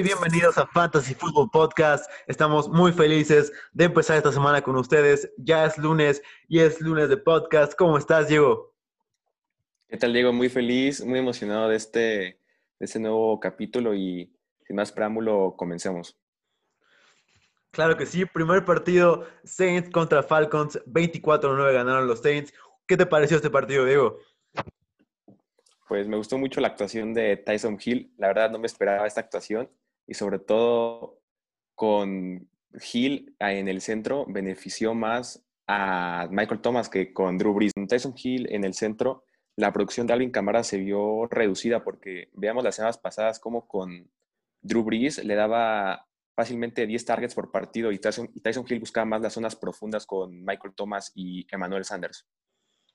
Y bienvenidos a Fantasy Football Podcast. Estamos muy felices de empezar esta semana con ustedes. Ya es lunes y es lunes de podcast. ¿Cómo estás, Diego? ¿Qué tal, Diego? Muy feliz, muy emocionado de este, de este nuevo capítulo y sin más preámbulo, comencemos. Claro que sí. Primer partido, Saints contra Falcons. 24-9 ganaron los Saints. ¿Qué te pareció este partido, Diego? Pues me gustó mucho la actuación de Tyson Hill. La verdad no me esperaba esta actuación y sobre todo con Hill en el centro benefició más a Michael Thomas que con Drew Brees. Con Tyson Hill en el centro, la producción de Alvin Camara se vio reducida porque veamos las semanas pasadas como con Drew Brees le daba fácilmente 10 targets por partido y Tyson, y Tyson Hill buscaba más las zonas profundas con Michael Thomas y Emmanuel Sanders.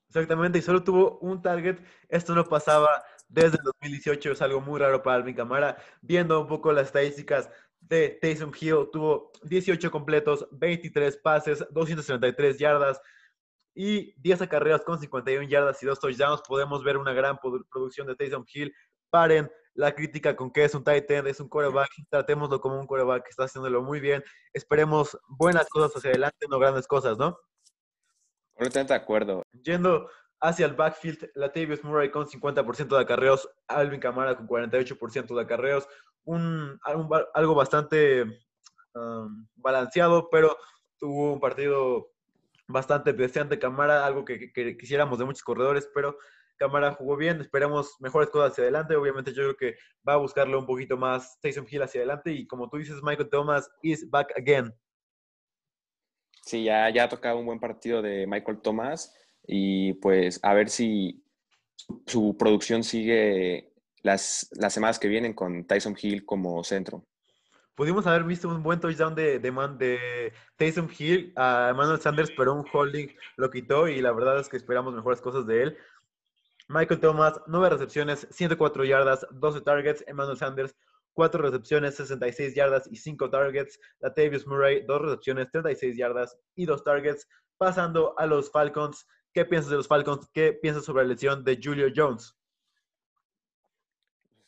Exactamente, y solo tuvo un target. Esto no pasaba desde el 2018, es algo muy raro para Alvin Camara. Viendo un poco las estadísticas de Taysom Hill, tuvo 18 completos, 23 pases, 233 yardas y 10 acarreos con 51 yardas y 2 touchdowns. Podemos ver una gran producción de Taysom Hill. Paren la crítica con que es un tight end, es un quarterback. Tratémoslo como un quarterback que está haciéndolo muy bien. Esperemos buenas cosas hacia adelante, no grandes cosas, ¿no? Completamente de acuerdo. Yendo hacia el backfield, Latavius Murray con 50% de acarreos, Alvin Kamara con 48% de acarreos, un, algo bastante um, balanceado, pero tuvo un partido bastante decente. Camara, algo que, quisiéramos de muchos corredores, pero Camara jugó bien, esperamos mejores cosas hacia adelante, obviamente yo creo que va a buscarle un poquito más Taysom Hill hacia adelante. Y como tú dices, Michael Thomas is back again. Sí, ya, ya ha tocado un buen partido de Michael Thomas y pues a ver si su, producción sigue las, las semanas que vienen con Tyson Hill como centro. Pudimos haber visto un buen touchdown de, de, de Tyson Hill a Emmanuel Sanders, pero un holding lo quitó y la verdad es que esperamos mejores cosas de él. Michael Thomas, nueve recepciones, 104 yardas, 12 targets. Emmanuel Sanders, 4 recepciones, 66 yardas y 5 targets. Latavius Murray, 2 recepciones, 36 yardas y 2 targets. Pasando a los Falcons. ¿Qué piensas de los Falcons? ¿Qué piensas sobre la lesión de Julio Jones?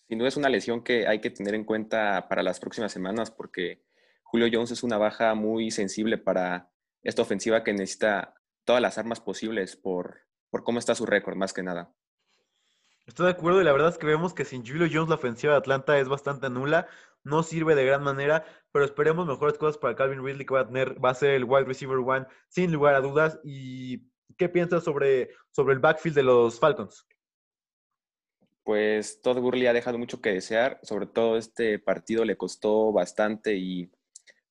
Sin duda es una lesión que hay que tener en cuenta para las próximas semanas porque Julio Jones es una baja muy sensible para esta ofensiva que necesita todas las armas posibles por, por cómo está su récord, más que nada. Estoy de acuerdo y la verdad es que vemos que sin Julio Jones la ofensiva de Atlanta es bastante nula, no sirve de gran manera, pero esperemos mejores cosas para Calvin Ridley que va a tener, va a ser el wide receiver one sin lugar a dudas. ¿Y qué piensas sobre, sobre el backfield de los Falcons? Pues Todd Gurley ha dejado mucho que desear, sobre todo este partido le costó bastante y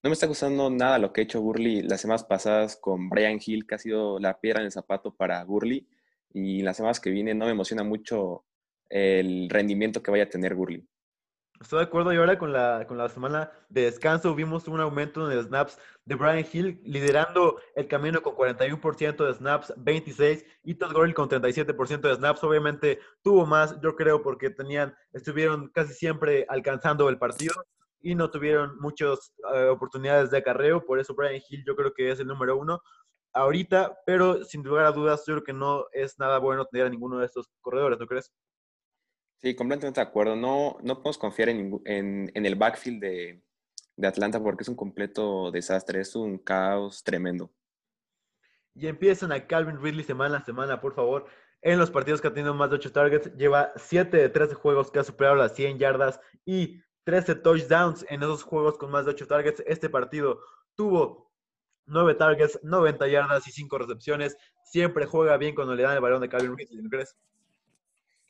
no me está gustando nada lo que ha hecho Gurley las semanas pasadas con Brian Hill, que ha sido la piedra en el zapato para Gurley y las semanas que vienen no me emociona mucho el rendimiento que vaya a tener Gurley. Estoy de acuerdo y ahora con la, con la semana de descanso vimos un aumento en snaps de Brian Hill liderando el camino con 41% de snaps, 26 y Todd Gurley con 37% de snaps. Obviamente tuvo más, yo creo, porque tenían, estuvieron casi siempre alcanzando el partido y no tuvieron muchas eh, oportunidades de acarreo. Por eso Brian Hill yo creo que es el número uno ahorita, pero sin lugar a dudas, yo creo que no es nada bueno tener a ninguno de estos corredores, ¿no crees? Sí, completamente de acuerdo. No, no podemos confiar en, en, el backfield de, de, Atlanta porque es un completo desastre, es un caos tremendo. Y empiezan a Calvin Ridley semana a semana, por favor. En los partidos que ha tenido más de 8 targets, lleva 7 de 13 juegos que ha superado las 100 yardas y 13 touchdowns en esos juegos con más de 8 targets. Este partido tuvo 9 targets, 90 yardas y 5 recepciones. Siempre juega bien cuando le dan el balón de Calvin Ridley, ¿no crees?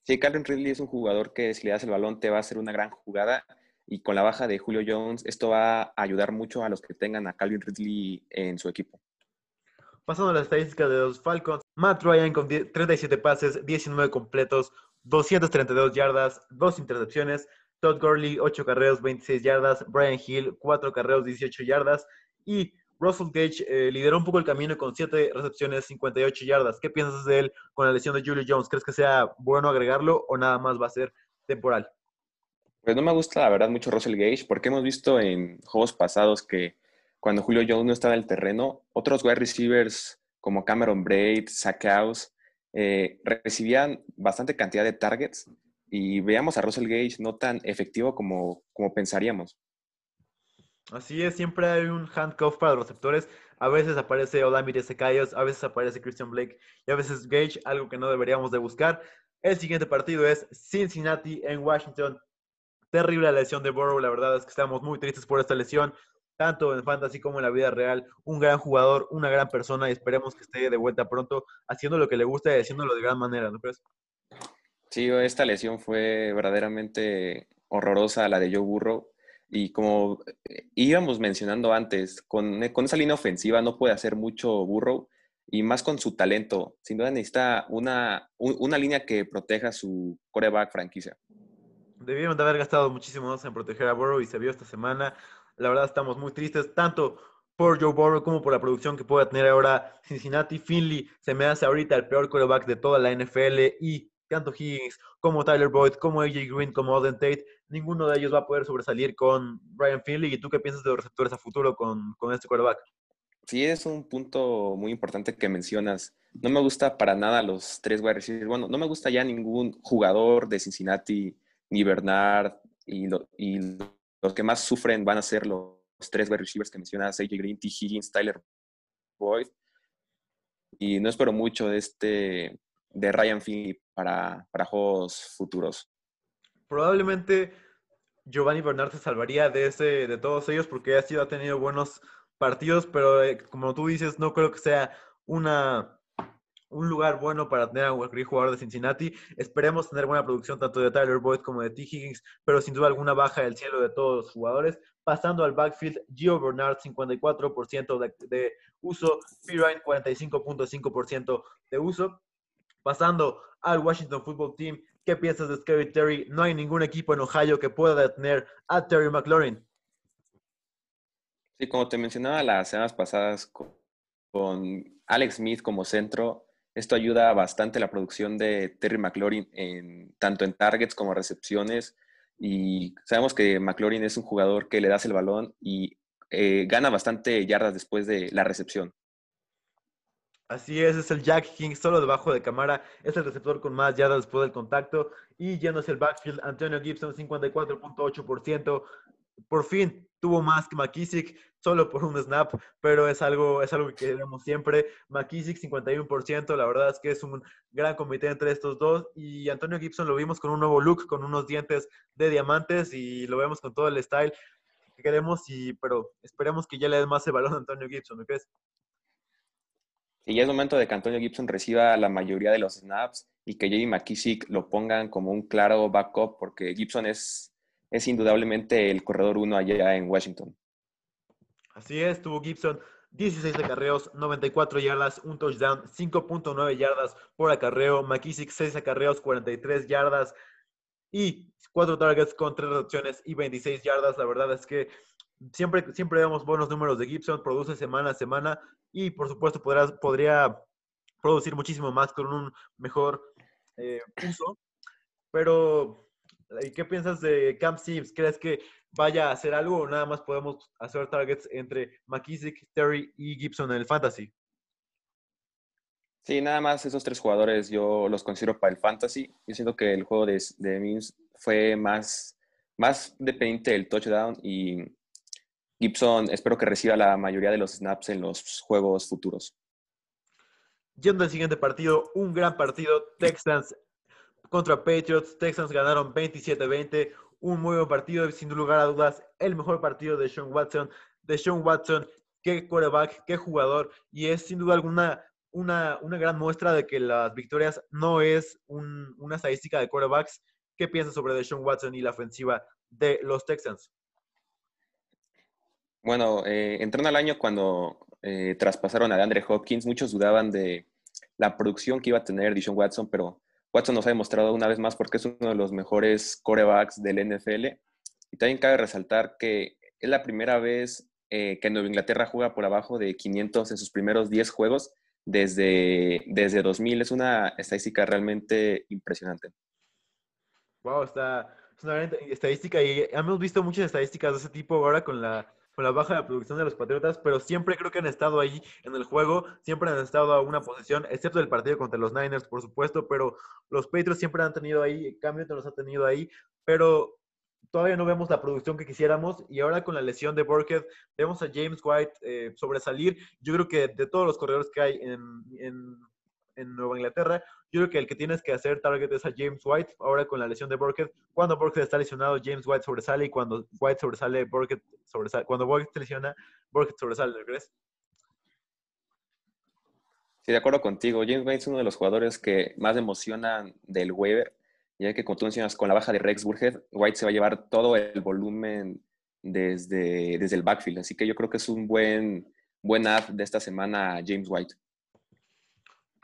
Sí, Calvin Ridley es un jugador que si le das el balón te va a hacer una gran jugada. Y con la baja de Julio Jones, esto va a ayudar mucho a los que tengan a Calvin Ridley en su equipo. Pasando a las estadísticas de los Falcons, Matt Ryan con 37 pases, 19 completos, 232 yardas, 2 intercepciones. Todd Gurley, 8 carreos, 26 yardas. Brian Hill, 4 carreos, 18 yardas. Y Russell Gage eh, lideró un poco el camino con 7 recepciones, 58 yardas. ¿Qué piensas de él con la lesión de Julio Jones? ¿Crees que sea bueno agregarlo o nada más va a ser temporal? Pues no me gusta, la verdad, mucho Russell Gage, porque hemos visto en juegos pasados que cuando Julio Jones no estaba en el terreno, otros wide receivers como Cameron Braid, Zach eh, recibían bastante cantidad de targets y veamos a Russell Gage no tan efectivo como, como pensaríamos. Así es, siempre hay un handcuff para los receptores. A veces aparece Olamide Secayos, a veces aparece Christian Blake y a veces Gage, algo que no deberíamos de buscar. El siguiente partido es Cincinnati en Washington. Terrible la lesión de Burrow, la verdad es que estamos muy tristes por esta lesión, tanto en fantasy como en la vida real. Un gran jugador, una gran persona y esperemos que esté de vuelta pronto haciendo lo que le gusta y haciéndolo de gran manera, ¿no crees? Sí, esta lesión fue verdaderamente horrorosa, la de Joe Burrow. Y como eh, íbamos mencionando antes, con, con esa línea ofensiva no puede hacer mucho Burrow y más con su talento. Sin duda necesita una, una línea que proteja su coreback franquicia. Debieron de haber gastado muchísimo más en proteger a Burrow y se vio esta semana. La verdad estamos muy tristes, tanto por Joe Burrow como por la producción que pueda tener ahora Cincinnati. Finley se me hace ahorita el peor coreback de toda la NFL y tanto Higgins como Tyler Boyd, como AJ Green, como Alden Tate, ninguno de ellos va a poder sobresalir con Brian Finley. ¿Y tú qué piensas de los receptores a futuro con, con este quarterback? Sí, es un punto muy importante que mencionas. No me gusta para nada los tres wide receivers. Bueno, no me gusta ya ningún jugador de Cincinnati, ni Bernard, y, los que más sufren van a ser los, tres wide receivers que mencionas, AJ Green, T. Higgins, Tyler Boyd. Y no espero mucho de este de Ryan Finley para, para juegos futuros. Probablemente Giovanni Bernard se salvaría de, ese, de todos ellos porque ha, sido, ha tenido buenos partidos, pero eh, como tú dices, no creo que sea una, un lugar bueno para tener a un jugador de Cincinnati. Esperemos tener buena producción tanto de Tyler Boyd como de T. Higgins, pero sin duda alguna baja del cielo de todos los jugadores. Pasando al backfield, Gio Bernard 54% de, de uso, Pirine 45.5% de uso. Pasando al Washington Football Team, ¿qué piensas de Scary Terry? No hay ningún equipo en Ohio que pueda detener a Terry McLaurin. Sí, como te mencionaba las semanas pasadas con, Alex Smith como centro, esto ayuda bastante la producción de Terry McLaurin en, tanto en targets como recepciones. Y sabemos que McLaurin es un jugador que le das el balón y eh, gana bastante yardas después de la recepción. Así es, es el Jack King, solo debajo de cámara. Es el receptor con más yardas después del contacto. Y yéndose el backfield, Antonio Gibson, 54.8%. Por fin tuvo más que McKissick, solo por un snap, pero es algo, es algo que queremos siempre. McKissick, 51%, la verdad es que es un gran comité entre estos dos. Y Antonio Gibson lo vimos con un nuevo look, con unos dientes de diamantes y lo vemos con todo el style que queremos, y, pero esperemos que ya le dé más el balón a Antonio Gibson, ¿no crees? Y ya es momento de que Antonio Gibson reciba la mayoría de los snaps y que J.D. McKissick lo pongan como un claro backup, porque Gibson es, es indudablemente el corredor uno allá en Washington. Así es, tuvo Gibson 16 acarreos, 94 yardas, un touchdown, 5.9 yardas por acarreo. McKissick 6 acarreos, 43 yardas y 4 targets con 3 recepciones y 26 yardas. La verdad es que siempre, siempre vemos buenos números de Gibson, produce semana a semana y por supuesto podrás, podría producir muchísimo más con un mejor eh, uso. Pero, ¿qué piensas de Camp Sims? ¿Crees que vaya a hacer algo o nada más podemos hacer targets entre McKissick, Terry y Gibson en el fantasy? Sí, nada más esos tres jugadores yo los considero para el fantasy. Yo siento que el juego de, de Mims fue más, más dependiente del touchdown y Gibson espero que reciba la mayoría de los snaps en los juegos futuros. Yendo al siguiente partido, un gran partido, Texans contra Patriots. Texans ganaron 27-20, un muy buen partido, sin lugar a dudas, el mejor partido de Sean Watson. De Sean Watson, qué quarterback, qué jugador, y es sin duda alguna una, una gran muestra de que las victorias no es una estadística de quarterbacks. ¿Qué piensas sobre Deshaun Watson y la ofensiva de los Texans? Bueno, eh, entrando al año cuando eh, traspasaron a DeAndre Hopkins, muchos dudaban de la producción que iba a tener Dishon Watson, pero Watson nos ha demostrado una vez más porque es uno de los mejores corebacks del NFL. Y también cabe resaltar que es la primera vez eh, que Nueva Inglaterra juega por abajo de 500 en sus primeros 10 juegos desde, desde 2000. Es una estadística realmente impresionante. Wow, está, es una estadística y hemos visto muchas estadísticas de ese tipo ahora con la con la baja de producción de los Patriotas, pero siempre creo que han estado ahí en el juego, siempre han estado a una posición, excepto el partido contra los Niners, por supuesto, pero los Patriots siempre han tenido ahí, Cam Newton los ha tenido ahí, pero todavía no vemos la producción que quisiéramos y ahora con la lesión de Burkhead vemos a James White eh, sobresalir. Yo creo que de todos los corredores que hay en, en, en, Nueva Inglaterra, yo creo que el que tienes que hacer target es a James White ahora con la lesión de Burkhead. Cuando Burkhead está lesionado, James White sobresale y cuando White sobresale, Burkhead sobresale. Cuando Burkhead se lesiona, Burkhead sobresale, ¿no crees? Sí, de acuerdo contigo. James White es uno de los jugadores que más emocionan del waiver ya que como tú mencionas, con la baja de Rex Burhead, White se va a llevar todo el volumen desde, desde el backfield. Así que yo creo que es un buen, buen ad de esta semana James White.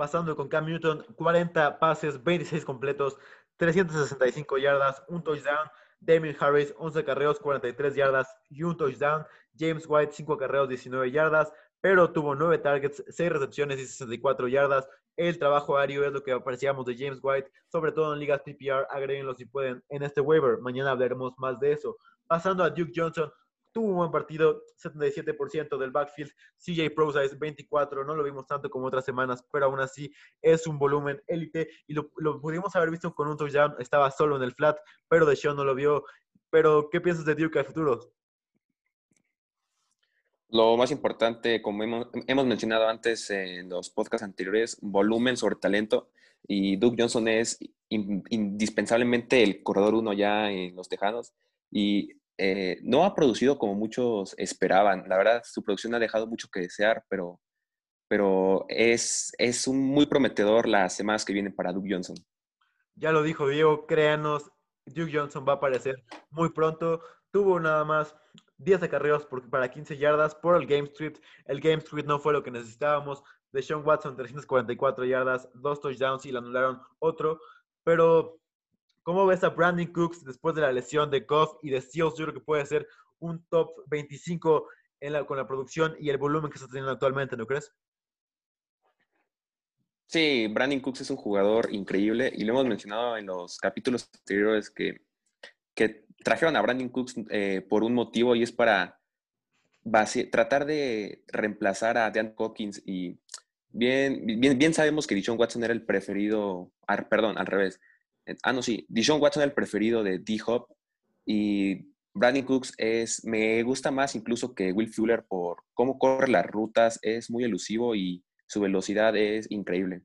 Pasando con Cam Newton, 40 pases, 26 completos, 365 yardas, un touchdown. Damien Harris, 11 carreos, 43 yardas y un touchdown. James White, 5 carreos, 19 yardas, pero tuvo 9 targets, 6 recepciones y 64 yardas el trabajo aéreo es lo que apreciamos de James White, sobre todo en ligas PPR, agréguenlo si pueden en este waiver. Mañana hablaremos más de eso. Pasando a Duke Johnson, tuvo un buen partido, 77% del backfield, CJ Prosize 24, no lo vimos tanto como otras semanas, pero aún así es un volumen élite y lo, pudimos haber visto con un touchdown, estaba solo en el flat, pero Deshaun no lo vio. Pero, ¿qué piensas de Duke al futuro? Lo más importante, como hemos, mencionado antes en los podcasts anteriores, volumen sobre talento. Y Duke Johnson es indispensablemente el corredor uno ya en los Tejanos. Y eh, no ha producido como muchos esperaban. La verdad, su producción ha dejado mucho que desear, pero, pero es, es un muy prometedor las semanas que vienen para Duke Johnson. Ya lo dijo Diego, créanos, Duke Johnson va a aparecer muy pronto. Tuvo nada más 10 acarreos para 15 yardas por el Game Street. El Game Street no fue lo que necesitábamos. De Sean Watson, 344 yardas, dos touchdowns y le anularon otro. Pero, ¿cómo ves a Brandon Cooks después de la lesión de Goff y de Seals? Yo creo que puede ser un top 25 con la producción y el volumen que está teniendo actualmente, ¿no crees? Sí, Brandon Cooks es un jugador increíble y lo hemos mencionado en los capítulos anteriores que, trajeron a Brandon Cooks eh, por un motivo y es para tratar de reemplazar a Dan Hawkins y bien, bien, bien sabemos que Dishon Watson era el preferido, perdón, al revés. Ah, no, sí, Dishon Watson el preferido de D-Hop y Brandon Cooks es, me gusta más incluso que Will Fuller por cómo corre las rutas, es muy elusivo y su velocidad es increíble.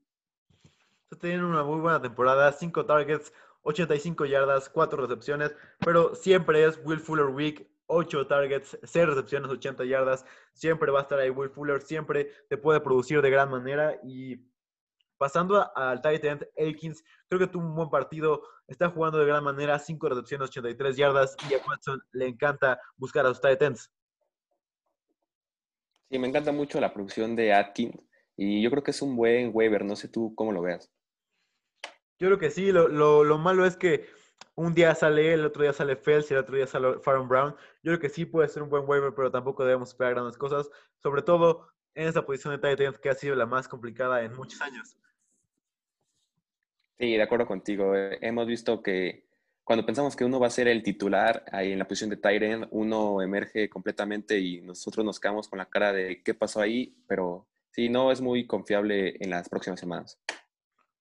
Teniendo una muy buena temporada, cinco targets, 85 yardas, 4 recepciones, pero siempre es Will Fuller Week, 8 targets, 6 recepciones, 80 yardas. Siempre va a estar ahí Will Fuller, siempre te puede producir de gran manera. Y pasando al tight end, Elkins, creo que tuvo un buen partido, está jugando de gran manera, 5 recepciones, 83 yardas. Y a Watson le encanta buscar a los tight ends. Sí, me encanta mucho la producción de Atkins. Y yo creo que es un buen waiver, no sé tú cómo lo veas. Yo creo que sí, lo, lo, malo es que un día sale él, el otro día sale Fels y el otro día sale Farron Brown. Yo creo que sí puede ser un buen waiver, pero tampoco debemos esperar grandes cosas, sobre todo en esa posición de tight end que ha sido la más complicada en muchos años. Sí, de acuerdo contigo. Eh, hemos visto que cuando pensamos que uno va a ser el titular ahí en la posición de end, uno emerge completamente y nosotros nos quedamos con la cara de qué pasó ahí, pero sí, no es muy confiable en las próximas semanas.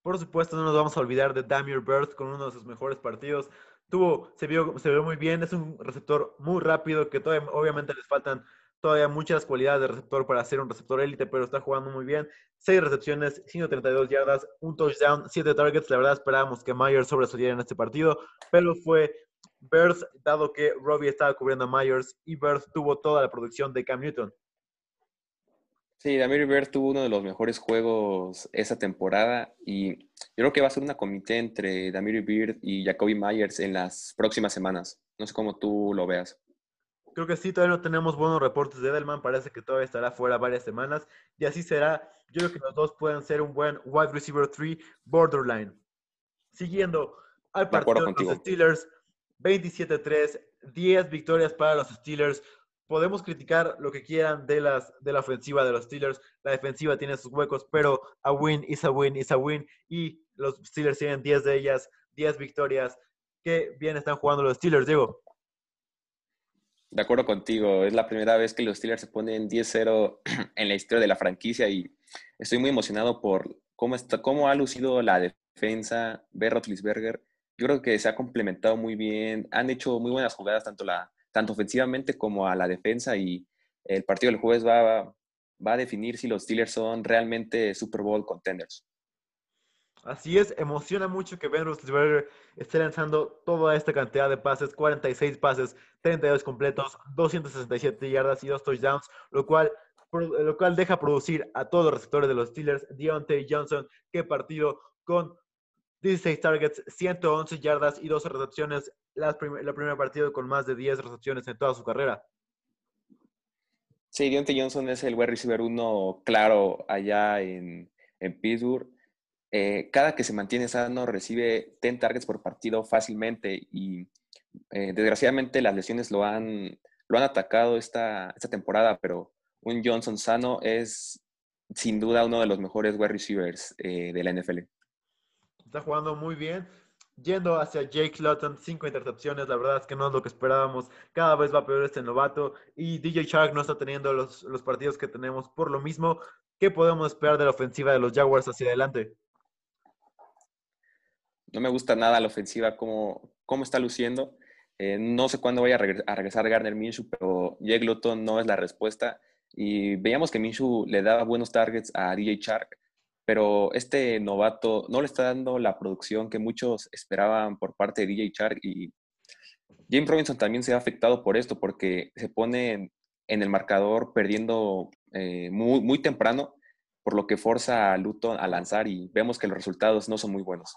Por supuesto, no nos vamos a olvidar de Damir Bird con uno de sus mejores partidos. Tuvo, se vio, se vio muy bien, es un receptor muy rápido que todavía, obviamente les faltan todavía muchas cualidades de receptor para ser un receptor élite, pero está jugando muy bien. Seis recepciones, 132 yardas, un touchdown, siete targets. La verdad esperábamos que Myers sobresaliera en este partido, pero fue Bird, dado que Robbie estaba cubriendo a Myers y Bird tuvo toda la producción de Cam Newton. Sí, Damir Bird tuvo uno de los mejores juegos esa temporada y yo creo que va a ser una comité entre Damir Bird y Jacoby Myers en las próximas semanas. No sé cómo tú lo veas. Creo que sí, todavía no tenemos buenos reportes de Edelman, parece que todavía estará fuera varias semanas y así será. Yo creo que los dos pueden ser un buen wide receiver 3 borderline. Siguiendo al partido de los Steelers, 27-3, 10 victorias para los Steelers podemos criticar lo que quieran de, las, de la ofensiva de los Steelers. La defensiva tiene sus huecos, pero a win is a win is a win. Y los Steelers tienen 10 de ellas, 10 victorias. Qué bien están jugando los Steelers, Diego. De acuerdo contigo. Es la primera vez que los Steelers se ponen 10-0 en la historia de la franquicia y estoy muy emocionado por cómo, está, cómo ha lucido la defensa, ver Rotlisberger. Yo creo que se ha complementado muy bien. Han hecho muy buenas jugadas, tanto, la, tanto ofensivamente como a la defensa. Y el partido del jueves va, va a definir si los Steelers son realmente Super Bowl contenders. Así es, emociona mucho que Ben Roethlisberger esté lanzando toda esta cantidad de pases, 46 pases, 32 completos, 267 yardas y dos touchdowns, lo cual, lo cual deja producir a todos los receptores de los Steelers, Deontay Johnson, que partido con 16 targets, 111 yardas y 12 recepciones, la, la primera partido con más de 10 recepciones en toda su carrera. Sí, Deontay Johnson es el wide receiver uno claro allá en, en Pittsburgh eh, cada que se mantiene sano recibe 10 targets por partido fácilmente y eh, desgraciadamente las lesiones lo han, lo han atacado esta, esta temporada, pero un Johnson sano es sin duda uno de los mejores wide receivers eh, de la NFL. Está jugando muy bien. Yendo hacia Jake Lutton, cinco intercepciones, la verdad es que no es lo que esperábamos. Cada vez va peor este novato y DJ Shark no está teniendo los, los partidos que tenemos por lo mismo. ¿Qué podemos esperar de la ofensiva de los Jaguars hacia adelante? No me gusta nada la ofensiva, cómo, cómo está luciendo. Eh, no sé cuándo vaya a, regresar Garner Minshew, pero Jake Luton no es la respuesta. Y veíamos que Minshew le daba buenos targets a DJ Shark, pero este novato no le está dando la producción que muchos esperaban por parte de DJ Shark. Y James Robinson también se ha afectado por esto, porque se pone en, el marcador perdiendo eh, muy, muy temprano, por lo que forza a Luton a lanzar y vemos que los resultados no son muy buenos.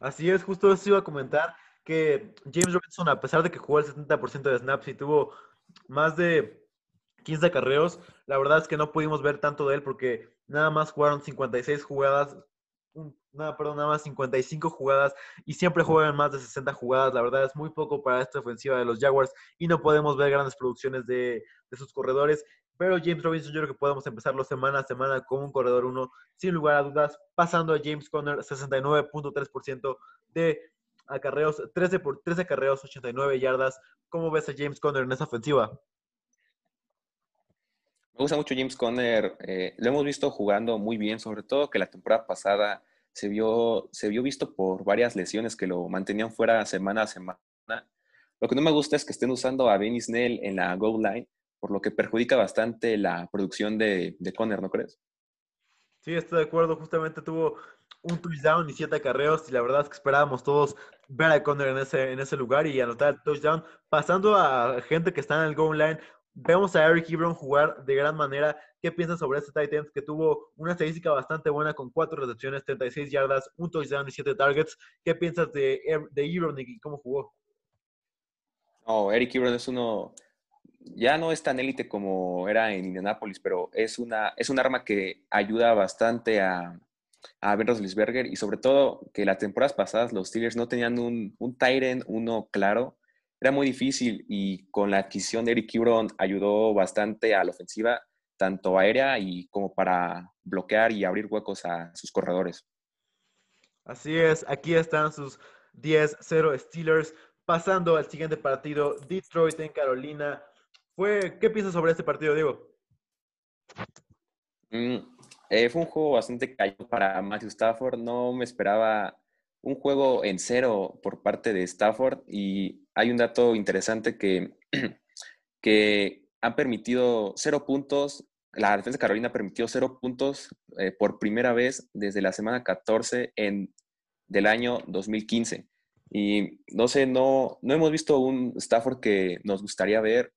Así es, justo eso iba a comentar que James Robinson, a pesar de que jugó el 70% de snaps y tuvo más de 15 carreos, la verdad es que no pudimos ver tanto de él porque nada más jugaron 56 jugadas, nada, perdón, nada más 55 jugadas y siempre juegan más de 60 jugadas. La verdad es muy poco para esta ofensiva de los Jaguars y no podemos ver grandes producciones de, de sus corredores. Pero James Robinson, yo creo que podemos empezarlo semana a semana como un corredor uno, sin lugar a dudas, pasando a James Conner 69.3% de acarreos, 13 por 13 acarreos, 89 yardas. ¿Cómo ves a James Conner en esa ofensiva? Me gusta mucho James Conner. Eh, lo hemos visto jugando muy bien, sobre todo que la temporada pasada se vio, se vio visto por varias lesiones que lo mantenían fuera semana a semana. Lo que no me gusta es que estén usando a Benny Snell en la goal line por lo que perjudica bastante la producción de, de Conner, ¿no crees? Sí, estoy de acuerdo. Justamente tuvo un touchdown y siete acarreos y la verdad es que esperábamos todos ver a Conner en ese, en ese lugar y anotar el touchdown. Pasando a gente que está en el goal line, vemos a Eric Ebron jugar de gran manera. ¿Qué piensas sobre este Titans que tuvo una estadística bastante buena con cuatro recepciones, 36 yardas, un touchdown y siete targets? ¿Qué piensas de, de Ebron y cómo jugó? No, Eric Ebron es uno ya no es tan élite como era en Indianapolis, pero es, una, es un arma que ayuda bastante a, a Ben Roethlisberger y sobre todo que las temporadas pasadas los Steelers no tenían un, un uno claro. Era muy difícil y con la adquisición de Eric Ebron ayudó bastante a la ofensiva, tanto aérea y como para bloquear y abrir huecos a sus corredores. Así es, aquí están sus 10-0 Steelers. Pasando al siguiente partido, Detroit en Carolina ¿Qué piensas sobre este partido, Diego? Mm, eh, fue un juego bastante callado para Matthew Stafford. No me esperaba un juego en cero por parte de Stafford y hay un dato interesante que, que han permitido cero puntos. La defensa de Carolina ha permitido cero puntos eh, por primera vez desde la semana 14 en, del año 2015. Y no sé, no, no hemos visto un Stafford que nos gustaría ver.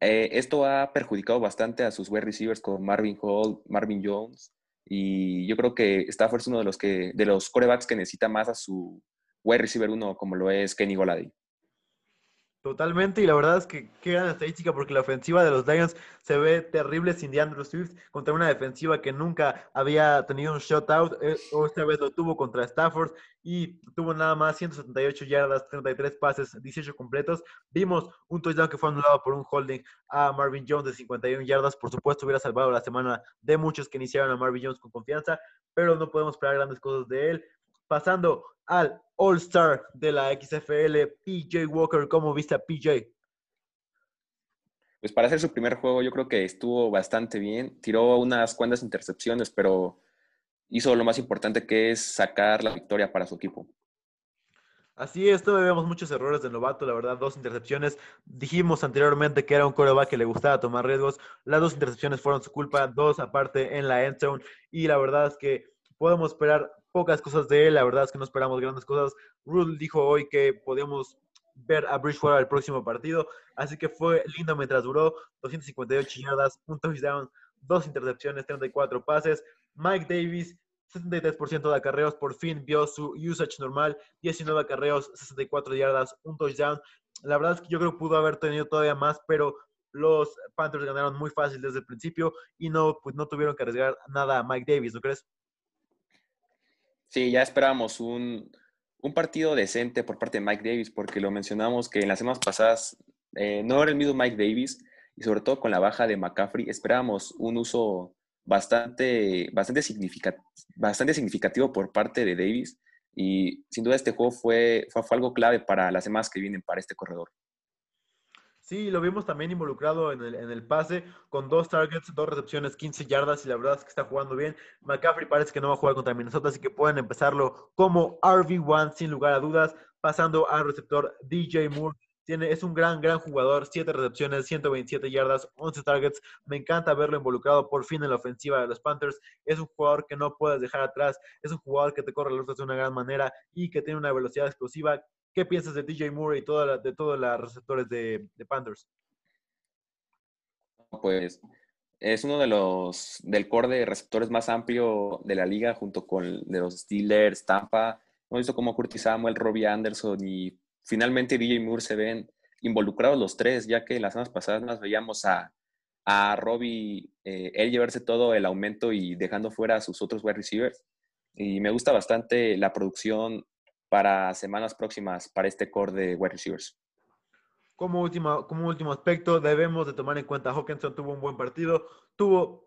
Eh, esto ha perjudicado bastante a sus wide receivers como Marvin Hall, Marvin Jones, y yo creo que Stafford es uno de los, que, de los corebacks que necesita más a su wide receiver uno, como lo es Kenny Golady. Totalmente, y la verdad es que qué gran estadística porque la ofensiva de los Lions se ve terrible sin DeAndre Swift contra una defensiva que nunca había tenido un shutout, eh, o esta vez lo tuvo contra Stafford y tuvo nada más 178 yardas, 33 pases, 18 completos. Vimos un touchdown que fue anulado por un holding a Marvin Jones de 51 yardas, por supuesto hubiera salvado la semana de muchos que iniciaron a Marvin Jones con confianza, pero no podemos esperar grandes cosas de él. Pasando al All-Star de la XFL, PJ Walker. ¿Cómo viste a PJ? pues para hacer su primer juego yo creo que estuvo bastante bien. Tiró unas cuantas intercepciones, pero hizo lo más importante que es sacar la victoria para su equipo. Así es, todavía vemos muchos errores del novato, la verdad, dos intercepciones. Dijimos anteriormente que era un coreback que le gustaba tomar riesgos. Las dos intercepciones fueron su culpa, dos aparte en la end zone. Y la verdad es que podemos esperar pocas cosas de él, la verdad es que no esperamos grandes cosas. Rule dijo hoy que podíamos ver a Bridgewater el próximo partido, así que fue lindo mientras duró, 258 yardas, un touchdown, dos intercepciones, 34 pases. Mike Davis 73% de acarreos, por fin vio su usage normal, 19 acarreos, 64 yardas, un touchdown. La verdad es que yo creo que pudo haber tenido todavía más, pero los Panthers ganaron muy fácil desde el principio y no, pues no tuvieron que arriesgar nada a Mike Davis, ¿no crees? Sí, ya esperábamos un, partido decente por parte de Mike Davis, porque lo mencionamos que en las semanas pasadas eh, no era el mismo Mike Davis y sobre todo con la baja de McCaffrey, esperábamos un uso bastante, bastante, bastante significativo por parte de Davis. Y sin duda este juego fue, fue, algo clave para las demás que vienen para este corredor. Sí, lo vimos también involucrado en el, en el, pase, con dos targets, dos recepciones, 15 yardas, y la verdad es que está jugando bien. McCaffrey parece que no va a jugar contra Minnesota, así que pueden empezarlo como RV1 sin lugar a dudas, pasando al receptor DJ Moore, tiene, es un gran, gran jugador. 7 recepciones, 127 yardas, 11 targets. Me encanta verlo involucrado por fin en la ofensiva de los Panthers. Es un jugador que no puedes dejar atrás. Es un jugador que te corre los de una gran manera y que tiene una velocidad explosiva. ¿Qué piensas de DJ Moore y toda de todos los receptores de, Panthers? Pues es uno de los del core de receptores más amplio de la liga junto con de los Steelers, Tampa. Hemos visto como Curtis Samuel, Robbie Anderson y finalmente DJ Moore se ven involucrados los tres, ya que las semanas pasadas más veíamos a, a Robbie, eh, él llevarse todo el aumento y dejando fuera a sus otros wide receivers. Y me gusta bastante la producción para semanas próximas para este core de wide receivers. Como último, como último aspecto, debemos de tomar en cuenta, Hawkinson tuvo un buen partido, tuvo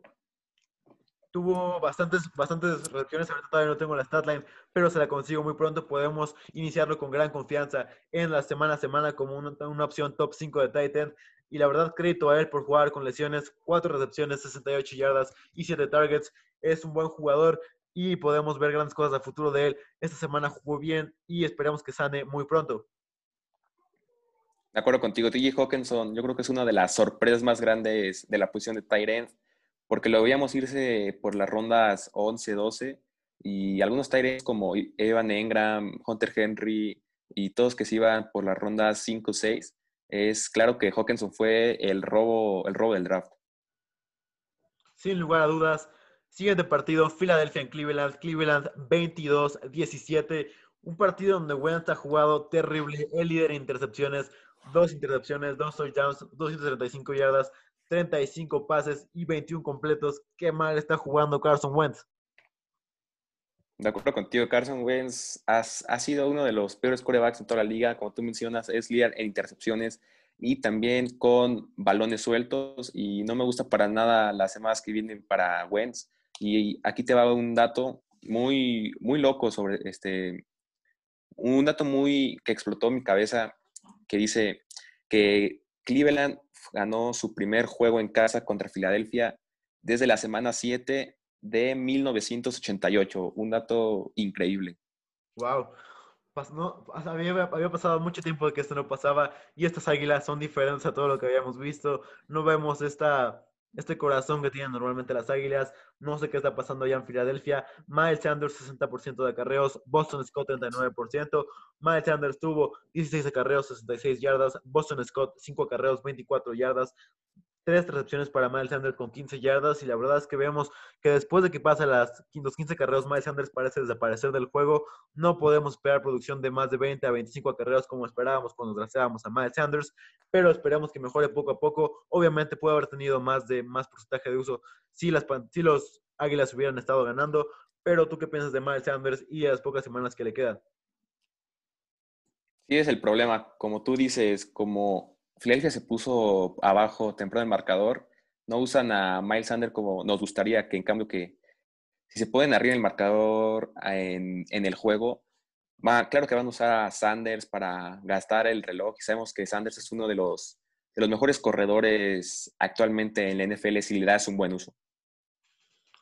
tuvo bastantes, bastantes recepciones, ahorita todavía no tengo la statline, pero se la consigo muy pronto. Podemos iniciarlo con gran confianza en la semana a semana como una, una opción top 5 de Titan. Y la verdad, crédito a él por jugar con lesiones, 4 recepciones, 68 yardas y 7 targets. Es un buen jugador y podemos ver grandes cosas a futuro de él. Esta semana jugó bien y esperamos que sane muy pronto. De acuerdo contigo, TJ Hawkinson, yo creo que es una de las sorpresas más grandes de la posición de Tyrant porque lo veíamos irse por las rondas 11, 12 y algunos Tyrants como Evan Engram, Hunter Henry y todos que se iban por las rondas 5, 6, es claro que Hawkinson fue el robo, el robo del draft. Sin lugar a dudas. Siguiente partido, Philadelphia en Cleveland. Cleveland 22-17. Un partido donde Wentz ha jugado terrible. El líder en intercepciones, dos intercepciones, dos touchdowns, 235 yardas. 35 pases y 21 completos. Qué mal está jugando Carson Wentz. De acuerdo contigo, Carson Wentz ha, sido uno de los peores quarterbacks en toda la liga. Como tú mencionas, es líder en intercepciones y también con balones sueltos. Y no me gusta para nada las semanas que vienen para Wentz. Y aquí te va un dato muy, muy loco sobre este. Un dato muy que explotó mi cabeza que dice que Cleveland ganó su primer juego en casa contra Filadelfia desde la semana 7 de 1988. Un dato increíble. Wow. No, había, pasado mucho tiempo de que esto no pasaba y estas águilas son diferentes a todo lo que habíamos visto. No vemos esta este corazón que tienen normalmente las Águilas. No sé qué está pasando allá en Filadelfia. Miles Sanders, 60% de acarreos. Boston Scott, 39%. Miles Sanders tuvo 16 acarreos, 66 yardas. Boston Scott, 5 acarreos, 24 yardas tres recepciones para Miles Sanders con 15 yardas y la verdad es que vemos que después de que pasa las, los 15 carreos, Miles Sanders parece desaparecer del juego. No podemos esperar producción de más de 20 a 25 carreos como esperábamos cuando drafteábamos a Miles Sanders, pero esperamos que mejore poco a poco. Obviamente puede haber tenido más de más porcentaje de uso si, las, si los Águilas hubieran estado ganando, pero tú qué piensas de Miles Sanders y las pocas semanas que le quedan? Sí, es el problema. Como tú dices, como Philadelphia se puso abajo temprano el marcador. No usan a Miles Sanders como nos gustaría, que en cambio que si se pueden arriba el marcador en, el juego, claro que van a usar a Sanders para gastar el reloj. Y sabemos que Sanders es uno de los de los mejores corredores actualmente en la NFL si le das un buen uso.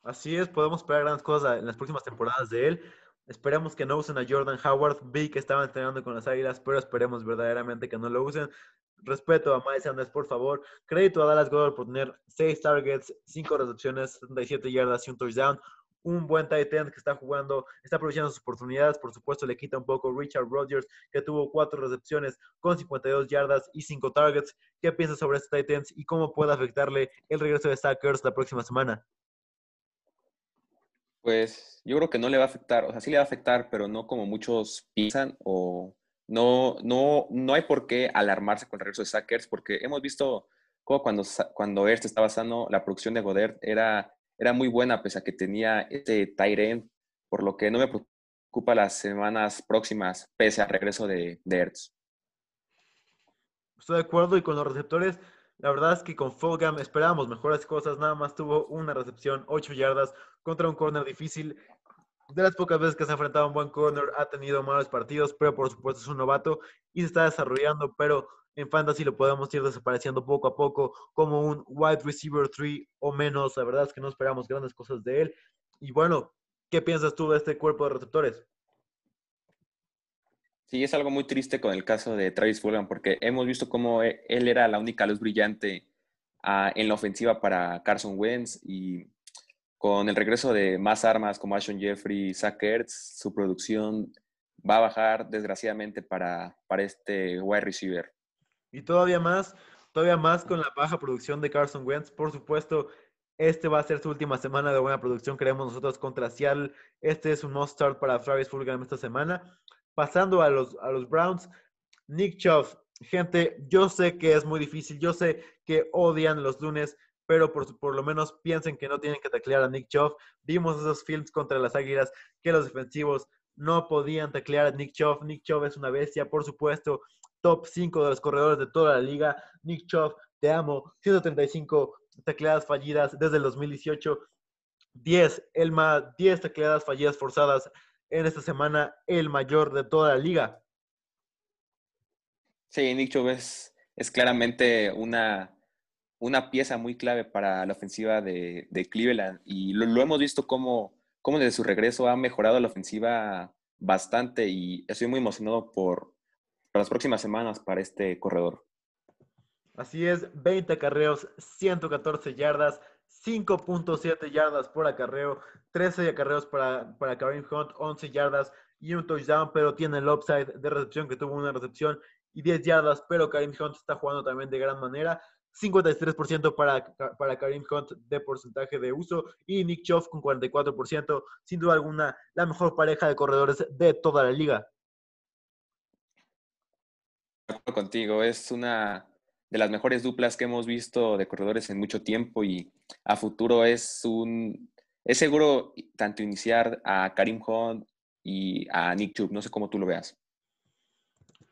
Así es, podemos esperar grandes cosas en las próximas temporadas de él. Esperemos que no usen a Jordan Howard. Vi que estaban entrenando con las Águilas, pero esperemos verdaderamente que no lo usen. Respeto a Miles Sanders, por favor. Crédito a Dallas Goddard por tener 6 targets, 5 recepciones, 77 yardas y un touchdown. Un buen tight end que está jugando, está aprovechando sus oportunidades. Por supuesto, le quita un poco Richard Rodgers, que tuvo 4 recepciones con 52 yardas y 5 targets. ¿Qué piensas sobre este tight ends y cómo puede afectarle el regreso de Sackers la próxima semana? Pues yo creo que no le va a afectar, o sea, sí le va a afectar, pero no como muchos piensan o no, no, no hay por qué alarmarse con el regreso de Sackers porque hemos visto como cuando, cuando este estaba sano, la producción de Godert era, era muy buena pese a que tenía este Tyren, por lo que no me preocupa las semanas próximas pese al regreso de, de Ertz. Estoy de acuerdo y con los receptores, la verdad es que con Fulgham esperábamos mejores cosas, nada más tuvo una recepción, 8 yardas contra un corner difícil. De las pocas veces que se ha enfrentado a un buen corner, ha tenido malos partidos, pero por supuesto es un novato y se está desarrollando, pero en fantasy lo podemos ir desapareciendo poco a poco como un wide receiver 3 o menos. La verdad es que no esperamos grandes cosas de él. Y bueno, ¿qué piensas tú de este cuerpo de receptores? Sí, es algo muy triste con el caso de Travis Fulgham, porque hemos visto cómo e, él era la única luz brillante ah, en la ofensiva para Carson Wentz y con el regreso de más armas como Ashon Jeffrey, Zach Ertz, su producción va a bajar desgraciadamente para, para este wide receiver. Y todavía más, todavía más con la baja producción de Carson Wentz. Por supuesto, este va a ser su última semana de buena producción, creemos nosotros, contra Seattle. Este es un must start para Travis Fulgham esta semana. Pasando a los, a los Browns, Nick Chubb. Gente, yo sé que es muy difícil, yo sé que odian los lunes, pero por, por lo menos piensen que no tienen que taclear a Nick Chubb. Vimos esos films contra las Águilas que los defensivos no podían taclear a Nick Chubb. Nick Chubb es una bestia, por supuesto, top 5 de los corredores de toda la liga. Nick Chubb, te amo. 135 tacleadas fallidas desde el 2018. 10, el más 10 tacleadas fallidas forzadas en esta semana el mayor de toda la liga. Sí, Nick Chubb es, claramente una, una, pieza muy clave para la ofensiva de, Cleveland y lo, hemos visto como, como desde su regreso ha mejorado la ofensiva bastante y estoy muy emocionado por, por las próximas semanas para este corredor. Así es, 20 carreos, 114 yardas, 5.7 yardas por acarreo, 13 acarreos para, para Kareem Hunt, 11 yardas y un touchdown, pero tiene el upside de recepción que tuvo una recepción y 10 yardas, pero Kareem Hunt está jugando también de gran manera. 53% para, para Kareem Hunt de porcentaje de uso y Nick Chubb con 44%, sin duda alguna la mejor pareja de corredores de toda la liga. Contigo, es una de las mejores duplas que hemos visto de corredores en mucho tiempo y a futuro es un es seguro tanto iniciar a Karim Hunt y a Nick Chubb. No sé cómo tú lo veas.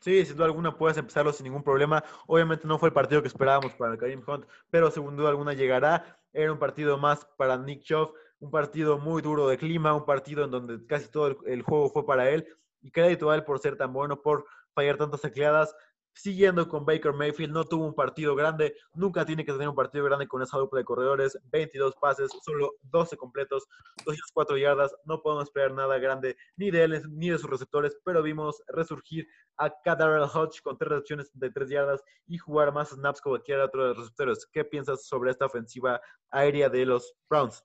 Sí, sin duda alguna puedes empezarlo sin ningún problema. Obviamente no fue el partido que esperábamos para Karim Hunt, pero sin duda alguna llegará. Era un partido más para Nick Chubb, un partido muy duro de clima, un partido en donde casi todo el, juego fue para él. Y crédito a él por ser tan bueno, por fallar tantas tacleadas siguiendo con Baker Mayfield, no tuvo un partido grande, nunca tiene que tener un partido grande con esa dupla de corredores, 22 pases, solo 12 completos, 204 yardas, no podemos esperar nada grande ni de él ni de sus receptores, pero vimos resurgir a Kadarrell Hodge con tres recepciones de 3 yardas y jugar más snaps como cualquier otro de los receptores. ¿Qué piensas sobre esta ofensiva aérea de los Browns?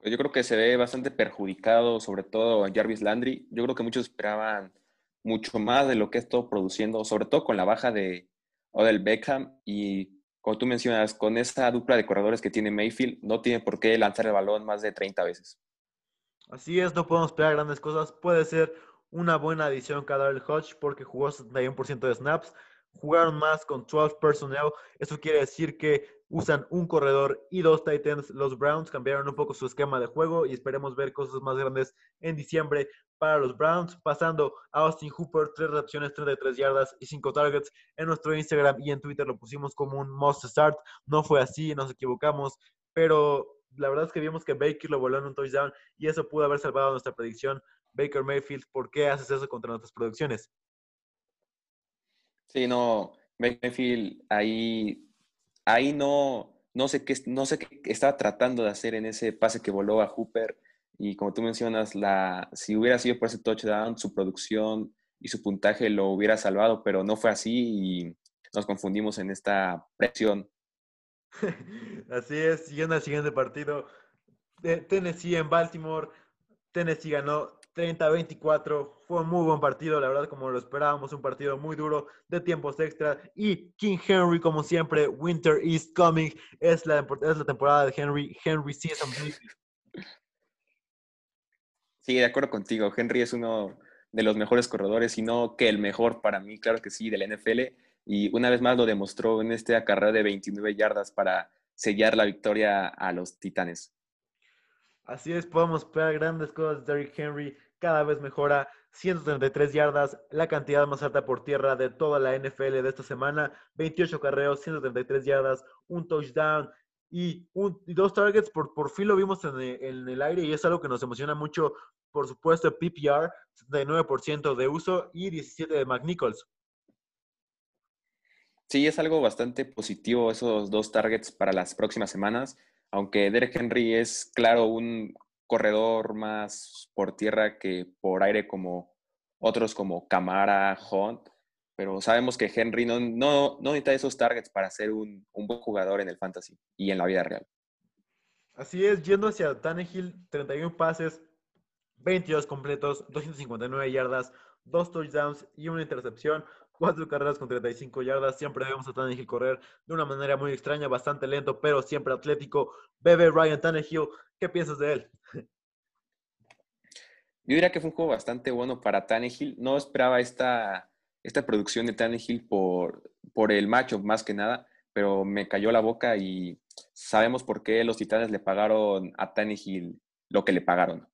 Yo creo que se ve bastante perjudicado, sobre todo a Jarvis Landry. Yo creo que muchos esperaban mucho más de lo que estoy produciendo, sobre todo con la baja de Odell Beckham y como tú mencionas, con esa dupla de corredores que tiene Mayfield, no tiene por qué lanzar el balón más de 30 veces. Así es, no podemos esperar grandes cosas. Puede ser una buena adición cada el Hodge porque jugó 71% de snaps. Jugaron más con 12 personnel. Eso quiere decir que usan un corredor y dos Titans. Los Browns cambiaron un poco su esquema de juego y esperemos ver cosas más grandes en diciembre para los Browns. Pasando a Austin Hooper, tres recepciones, 33 yardas y 5 targets. En nuestro Instagram y en Twitter lo pusimos como un must start. No fue así, nos equivocamos, pero la verdad es que vimos que Baker lo voló en un touchdown y eso pudo haber salvado nuestra predicción. Baker Mayfield, ¿por qué haces eso contra nuestras producciones? Sí, no, Mayfield ahí, ahí no, no sé qué, no sé qué estaba tratando de hacer en ese pase que voló a Hooper. Y como tú mencionas, la, si hubiera sido por ese touchdown, su producción y su puntaje lo hubiera salvado, pero no fue así y nos confundimos en esta presión. Así es, siguiendo al siguiente partido, Tennessee en Baltimore, Tennessee ganó 30-24, fue un muy buen partido, la verdad, como lo esperábamos, un partido muy duro de tiempos extra. Y King Henry, como siempre, Winter is coming, es la, es la temporada de Henry, Henry Season. Sí, de acuerdo contigo, Henry es uno de los mejores corredores, y no que el mejor para mí, claro que sí, de la NFL. Y una vez más lo demostró en este acarreo de 29 yardas para sellar la victoria a los Titanes. Así es, podemos esperar grandes cosas. Derrick Henry cada vez mejora. 133 yardas, la cantidad más alta por tierra de toda la NFL de esta semana. 28 carreos, 133 yardas, un touchdown y, un, dos targets. Por, por fin lo vimos en el, en el, aire y es algo que nos emociona mucho. Por supuesto, PPR, 79% de uso y 17 de McNichols. Sí, es algo bastante positivo esos dos targets para las próximas semanas aunque Derek Henry es, claro, un corredor más por tierra que por aire como otros como Camara, Hunt, pero sabemos que Henry no, no, no necesita esos targets para ser un, buen jugador en el fantasy y en la vida real. Así es, yendo hacia Tannehill, 31 pases, 22 completos, 259 yardas, dos touchdowns y una intercepción cuatro carreras con 35 yardas. Siempre vemos a Tannehill correr de una manera muy extraña, bastante lento, pero siempre atlético. Bebe Ryan Tannehill, ¿qué piensas de él? Yo diría que fue un juego bastante bueno para Tannehill. No esperaba esta, esta producción de Tannehill por, por el macho, más que nada, pero me cayó la boca y sabemos por qué los Titanes le pagaron a Tannehill lo que le pagaron.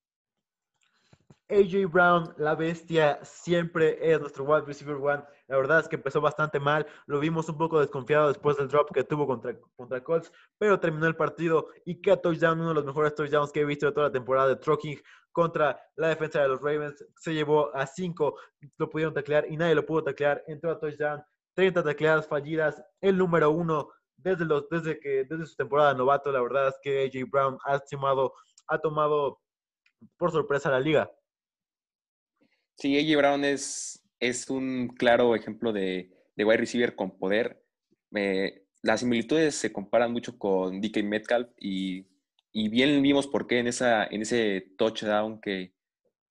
AJ Brown, la bestia, siempre es nuestro wide receiver one. La verdad es que empezó bastante mal. Lo vimos un poco desconfiado después del drop que tuvo contra, contra Colts, pero terminó el partido y qué touchdown, uno de los mejores touchdowns que he visto de toda la temporada de Trucking contra la defensa de los Ravens. Se llevó a cinco, lo pudieron taclear y nadie lo pudo taclear. Entró a touchdown, 30 tacleadas fallidas, el número uno desde, los, desde, que, desde su temporada de novato. La verdad es que AJ Brown ha, tomado, ha tomado por sorpresa la liga. Sí, AJ Brown es, es un claro ejemplo de, de wide receiver con poder. las similitudes se comparan mucho con DK Metcalf y, y, bien vimos por qué en, esa, en ese touchdown que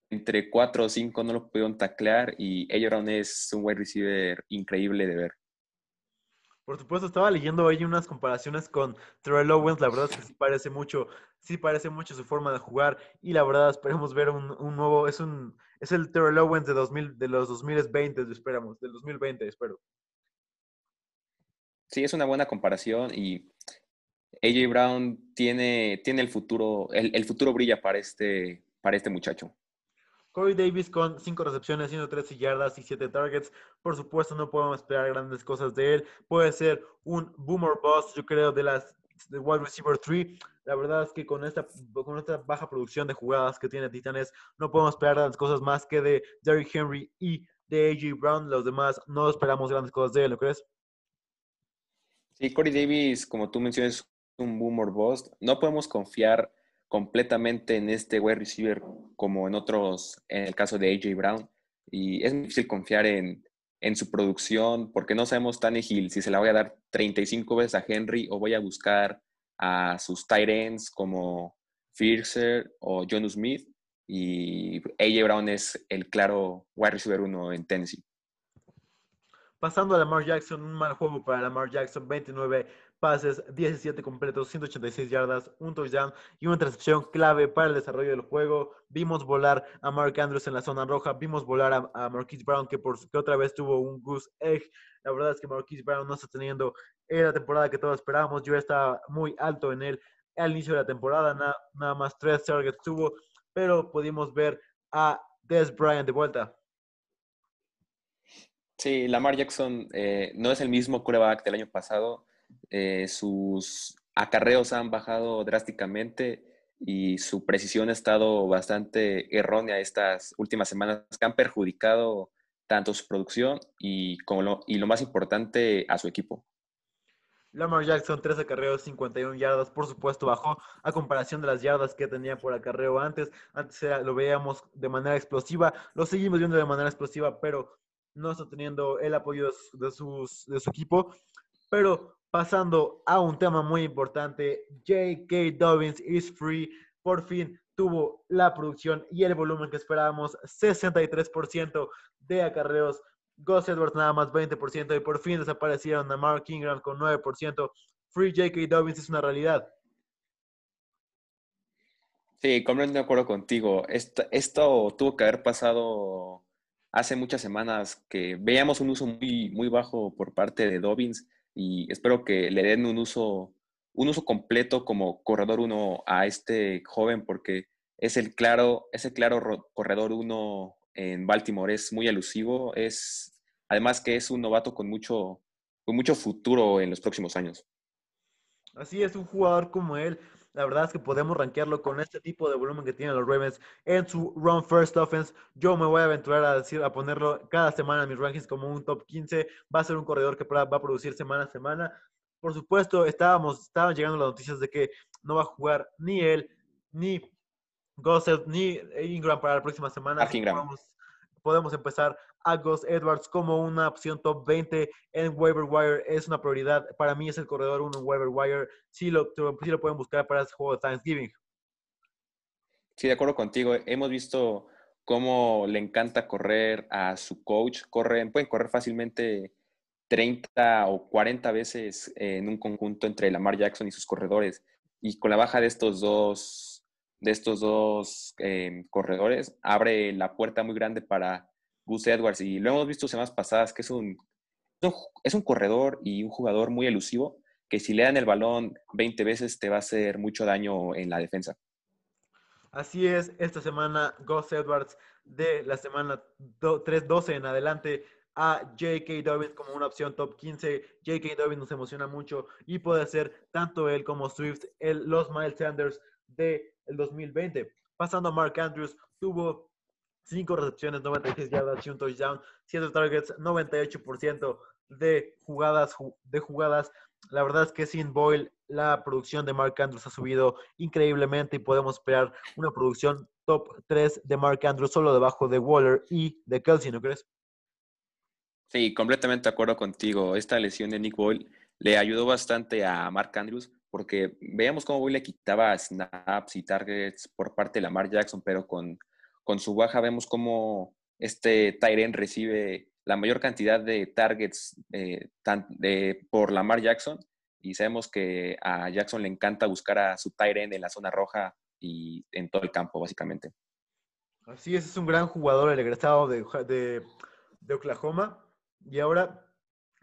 entre 4 o 5 no lo pudieron taclear y AJ Brown es un wide receiver increíble de ver. Por supuesto, estaba leyendo ahí unas comparaciones con Terrell Owens. La verdad es que sí parece mucho, sí parece mucho su forma de jugar. Y la verdad, esperemos ver un, nuevo, es un, es el Terrell Owens de, 2000, de los 2020, esperamos, del 2020, espero. Sí, es una buena comparación y AJ Brown tiene, tiene el futuro, el, el futuro brilla para este, para este muchacho. Corey Davis con 5 recepciones, 113 yardas y 7 targets. Por supuesto, no podemos esperar grandes cosas de él. Puede ser un boomer boss, yo creo, de las de wide receiver 3. La verdad es que con esta, con esta baja producción de jugadas que tiene Titanes, no podemos esperar grandes cosas más que de Derrick Henry y de AJ Brown. Los demás no esperamos grandes cosas de él, ¿lo crees? Sí, Corey Davis, como tú mencionas, un boomer boss. No podemos confiar completamente en este wide receiver como en otros, en el caso de AJ Brown. Y es difícil confiar en, en su producción porque no sabemos Hill si se la voy a dar 35 veces a Henry o voy a buscar a sus tight ends como Fiercer o John Smith. Y AJ Brown es el claro wide receiver uno en Tennessee. Pasando a Lamar Jackson, un mal juego para Lamar Jackson, 29 pases, 17 completos, 186 yardas, un touchdown y una intercepción clave para el desarrollo del juego. Vimos volar a Mark Andrews en la zona roja, vimos volar a, Marquise Brown que, por, que otra vez tuvo un goose egg. La verdad es que Marquise Brown no está teniendo la temporada que todos esperábamos. Yo estaba muy alto en él al inicio de la temporada, nada más tres targets tuvo, pero pudimos ver a Des Bryant de vuelta. Sí, Lamar Jackson eh, no es el mismo quarterback del año pasado eh, sus acarreos han bajado drásticamente y su precisión ha estado bastante errónea estas últimas semanas que han perjudicado tanto su producción y, como lo, y lo más importante, a su equipo. Lamar Jackson, 13 acarreos, 51 yardas. Por supuesto, bajó a comparación de las yardas que tenía por acarreo antes. Antes lo veíamos de manera explosiva. Lo seguimos viendo de manera explosiva, pero no está teniendo el apoyo de, sus, de su equipo. Pero pasando a un tema muy importante, J.K. Dobbins is free. Por fin tuvo la producción y el volumen que esperábamos, 63% de acarreos. Gus Edwards nada más 20% y por fin desaparecieron a Mark Ingram con 9%. Free J.K. Dobbins es una realidad. Sí, completamente de acuerdo contigo. Esto, esto, tuvo que haber pasado hace muchas semanas que veíamos un uso muy, muy bajo por parte de Dobbins y espero que le den un uso un uso completo como corredor uno a este joven porque es el claro, es claro corredor uno en Baltimore, es muy elusivo, es además que es un novato con mucho, con mucho futuro en los próximos años. Así es, un jugador como él, la verdad es que podemos rankearlo con este tipo de volumen que tienen los Ravens en su run first offense. Yo me voy a aventurar a decir, a ponerlo cada semana en mis rankings como un top 15. Va a ser un corredor que va a producir semana a semana. Por supuesto, estábamos, estaban llegando las noticias de que no va a jugar ni él, ni Gossett, ni Ingram para la próxima semana. Podemos, empezar a Gus Edwards como una opción top 20 en waiver wire. Es una prioridad. Para mí es el corredor uno en waiver wire. Sí lo, sí lo pueden buscar para ese juego de Thanksgiving. Sí, de acuerdo contigo. Hemos visto cómo le encanta correr a su coach. Corren, pueden correr fácilmente 30 o 40 veces en un conjunto entre Lamar Jackson y sus corredores. Y con la baja de estos dos, de estos dos em, corredores, abre la puerta muy grande para Gus Edwards. Y lo hemos visto semanas pasadas, que es un, es un corredor y un jugador muy elusivo, que si le dan el balón 20 veces te va a hacer mucho daño en la defensa. Así es, esta semana Gus Edwards de la semana 3-12 en adelante a J.K. Dobbins como una opción top 15. J.K. Dobbins nos emociona mucho y puede ser tanto él como Swift el, los Miles Sanders del el 2020. Pasando a Mark Andrews, tuvo 5 recepciones, 96 yardas y un touchdown, 7 targets, 98% de jugadas, de jugadas. La verdad es que sin Boyle la producción de Mark Andrews ha subido increíblemente y podemos esperar una producción top 3 de Mark Andrews solo debajo de Waller y de Kelsey, ¿no crees? Sí, completamente de acuerdo contigo. Esta lesión de Nick Boyle le ayudó bastante a Mark Andrews porque veíamos cómo Boyle le quitaba snaps y targets por parte de Lamar Jackson, pero con, con su baja vemos cómo este Tyren recibe la mayor cantidad de targets eh, por Lamar Jackson y sabemos que a Jackson le encanta buscar a su Tyren en la zona roja y en todo el campo, básicamente. Así es, es un gran jugador, el egresado de Oklahoma. Y ahora,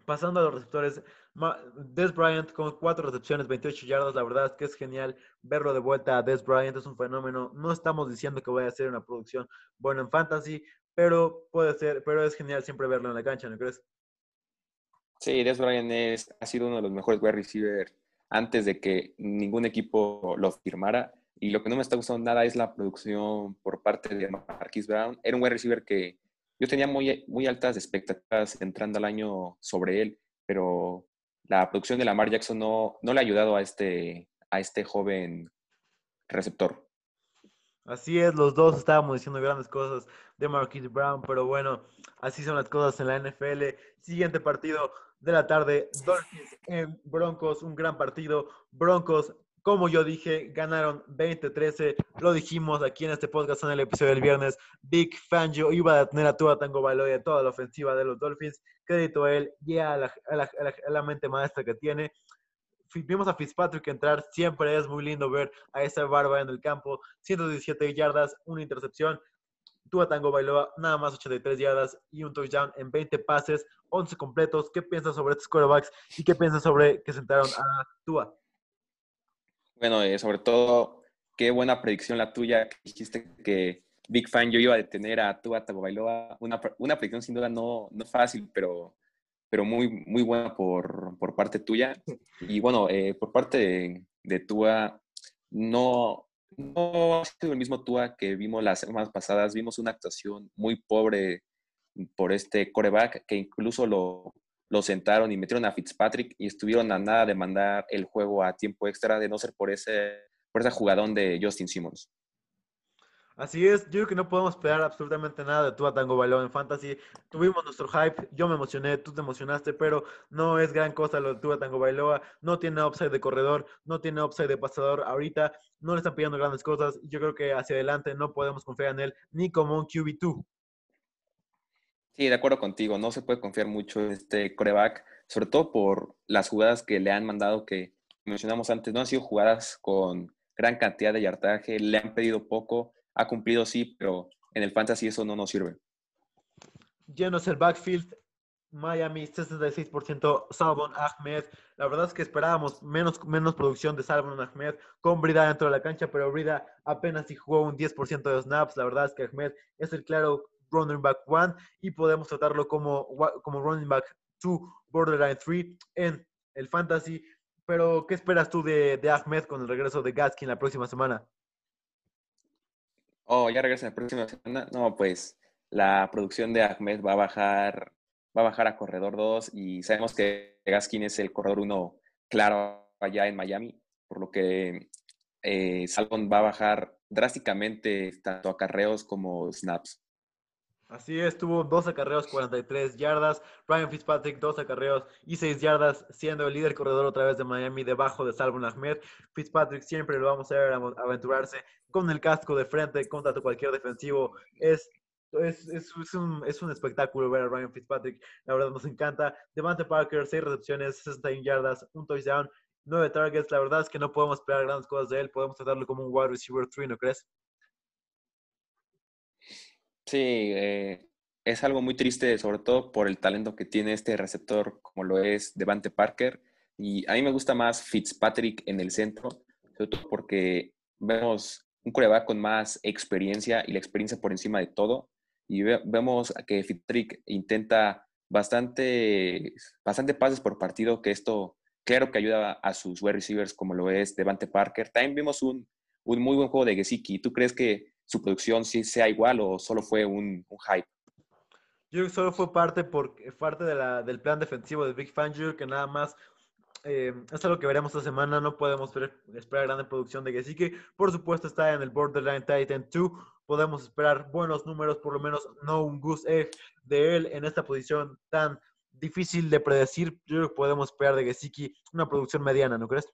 pasando a los receptores, Des Bryant con cuatro recepciones, 28 yardas. La verdad es que es genial verlo de vuelta a Des Bryant. Es un fenómeno. No estamos diciendo que vaya a ser una producción buena en fantasy, pero puede ser, pero es genial siempre verlo en la cancha, ¿no crees? Sí, Des Bryant es, ha sido uno de los mejores wide receivers antes de que ningún equipo lo firmara. Y lo que no me está gustando nada es la producción por parte de Marquis Brown. Era un wide receiver que yo tenía muy, muy altas expectativas entrando al año sobre él, pero la producción de Lamar Jackson no, no le ha ayudado a este, a este joven receptor. Así es, los dos estábamos diciendo grandes cosas de Marquise Brown, pero bueno, así son las cosas en la NFL. Siguiente partido de la tarde, Dolphins en Broncos, un gran partido. Broncos como yo dije, ganaron 20-13. Lo dijimos aquí en este podcast en el episodio del viernes. Big Fangio iba a tener a Tua Tango Baloya toda la ofensiva de los Dolphins. Crédito a él y a la, mente maestra que tiene. Vimos a Fitzpatrick entrar. Siempre es muy lindo ver a esa barba en el campo. 117 yardas, una intercepción. Tua Tango Bailoa, nada más 83 yardas y un touchdown en 20 pases, 11 completos. ¿Qué piensas sobre estos quarterbacks y qué piensas sobre que sentaron a Tua? Bueno, eh, sobre todo, qué buena predicción la tuya. Dijiste que Big Fan yo iba a detener a Tua Tagovailoa. Una, una predicción sin duda no, no fácil, pero, pero muy, muy buena por, por parte tuya. Y bueno, eh, por parte de, de Tua, no, no ha sido el mismo Tua que vimos las semanas pasadas. Vimos una actuación muy pobre por este coreback que incluso lo, lo sentaron y metieron a Fitzpatrick y estuvieron a nada de mandar el juego a tiempo extra de no ser por ese, por ese jugadón de Justin Simmons. Así es, yo creo que no podemos esperar absolutamente nada de Tua Tango Bailón en Fantasy. Tuvimos nuestro hype, yo me emocioné, tú te emocionaste, pero no es gran cosa lo de Tua Tango Bailoa. No tiene upside de corredor, no tiene upside de pasador ahorita, no le están pidiendo grandes cosas. Yo creo que hacia adelante no podemos confiar en él ni como un QB2. Sí, de acuerdo contigo, no se puede confiar mucho este coreback, sobre todo por las jugadas que le han mandado que mencionamos antes, no han sido jugadas con gran cantidad de yardaje, le han pedido poco ha cumplido, sí, pero en el fantasy eso no nos sirve. Llenos el backfield, Miami 66%, Salvon Ahmed. La verdad es que esperábamos menos, menos producción de Salvon Ahmed con Brida dentro de la cancha, pero Brida apenas si jugó un 10% de snaps. La verdad es que Ahmed es el claro running back one y podemos tratarlo como, como running back 2, borderline 3 en el fantasy. Pero, ¿qué esperas tú de, de Ahmed con el regreso de Gaskin la próxima semana? Oh, ya regresa la próxima semana. No, pues la producción de Ahmed va a bajar, va a bajar a corredor 2 y sabemos que Gaskin es el corredor 1 claro allá en Miami, por lo que eh, Salvon va a bajar drásticamente tanto a carreos como snaps. Así es, tuvo 12 acarreos, 43 yardas. Ryan Fitzpatrick, 12 acarreos y 6 yardas, siendo el líder corredor otra vez de Miami, debajo de Salvon Ahmed. Fitzpatrick siempre lo vamos a ver aventurarse con el casco de frente contra cualquier defensivo. Es, es, es, un, es un espectáculo ver a Ryan Fitzpatrick. La verdad nos encanta. Devante Parker, 6 recepciones, 61 yardas, un touchdown, 9 targets. La verdad es que no podemos esperar grandes cosas de él. Podemos tratarlo como un wide receiver 3, ¿no crees? Sí, eh, es algo muy triste, sobre todo por el talento que tiene este receptor, como lo es Devante Parker. Y a mí me gusta más Fitzpatrick en el centro, sobre todo porque vemos un coreback con más experiencia y la experiencia por encima de todo. Y vemos que Fitzpatrick intenta bastante, bastante pases por partido, que esto claro que ayuda a sus wide receivers como lo es Devante Parker. También vimos un, un muy buen juego de Gesicki. ¿Tú crees que su producción sí sea igual o solo fue un, hype? Yo creo que solo fue parte, por, parte de la, del plan defensivo de Big Fangio, que nada más eh, es algo que veremos esta semana. No podemos esperar grande producción de que Por supuesto, está en el Borderline Titan 2. Podemos esperar buenos números, por lo menos no un goose egg de él en esta posición tan difícil de predecir. Yo creo que podemos esperar de Gesicki una producción mediana, ¿no crees?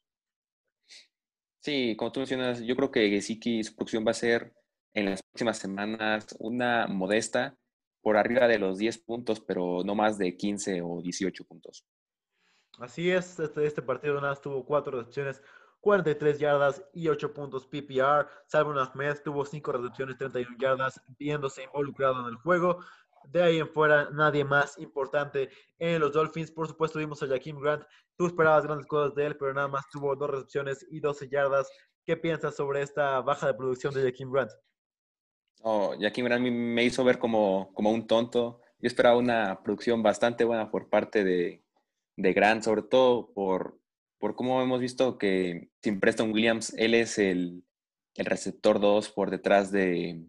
Sí, como tú mencionas, yo creo que Gesicki su producción va a ser en las próximas semanas una modesta por arriba de los 10 puntos, pero no más de 15 o 18 puntos. Así es, este, este partido nada tuvo cuatro recepciones, 43 yardas y 8 puntos PPR. Salvo Ahmed tuvo 5 recepciones, 31 yardas, viéndose involucrado en el juego. De ahí en fuera, nadie más importante en los Dolphins. Por supuesto, vimos a Jaquim Grant. Tú esperabas grandes cosas de él, pero nada más tuvo dos recepciones y 12 yardas. ¿Qué piensas sobre esta baja de producción de Jaquim Grant? Oh, Jackie me hizo ver como, como un tonto. Yo esperaba una producción bastante buena por parte de, de Grant, sobre todo por, por cómo hemos visto que sin Preston Williams, él es el, el receptor 2 por detrás de,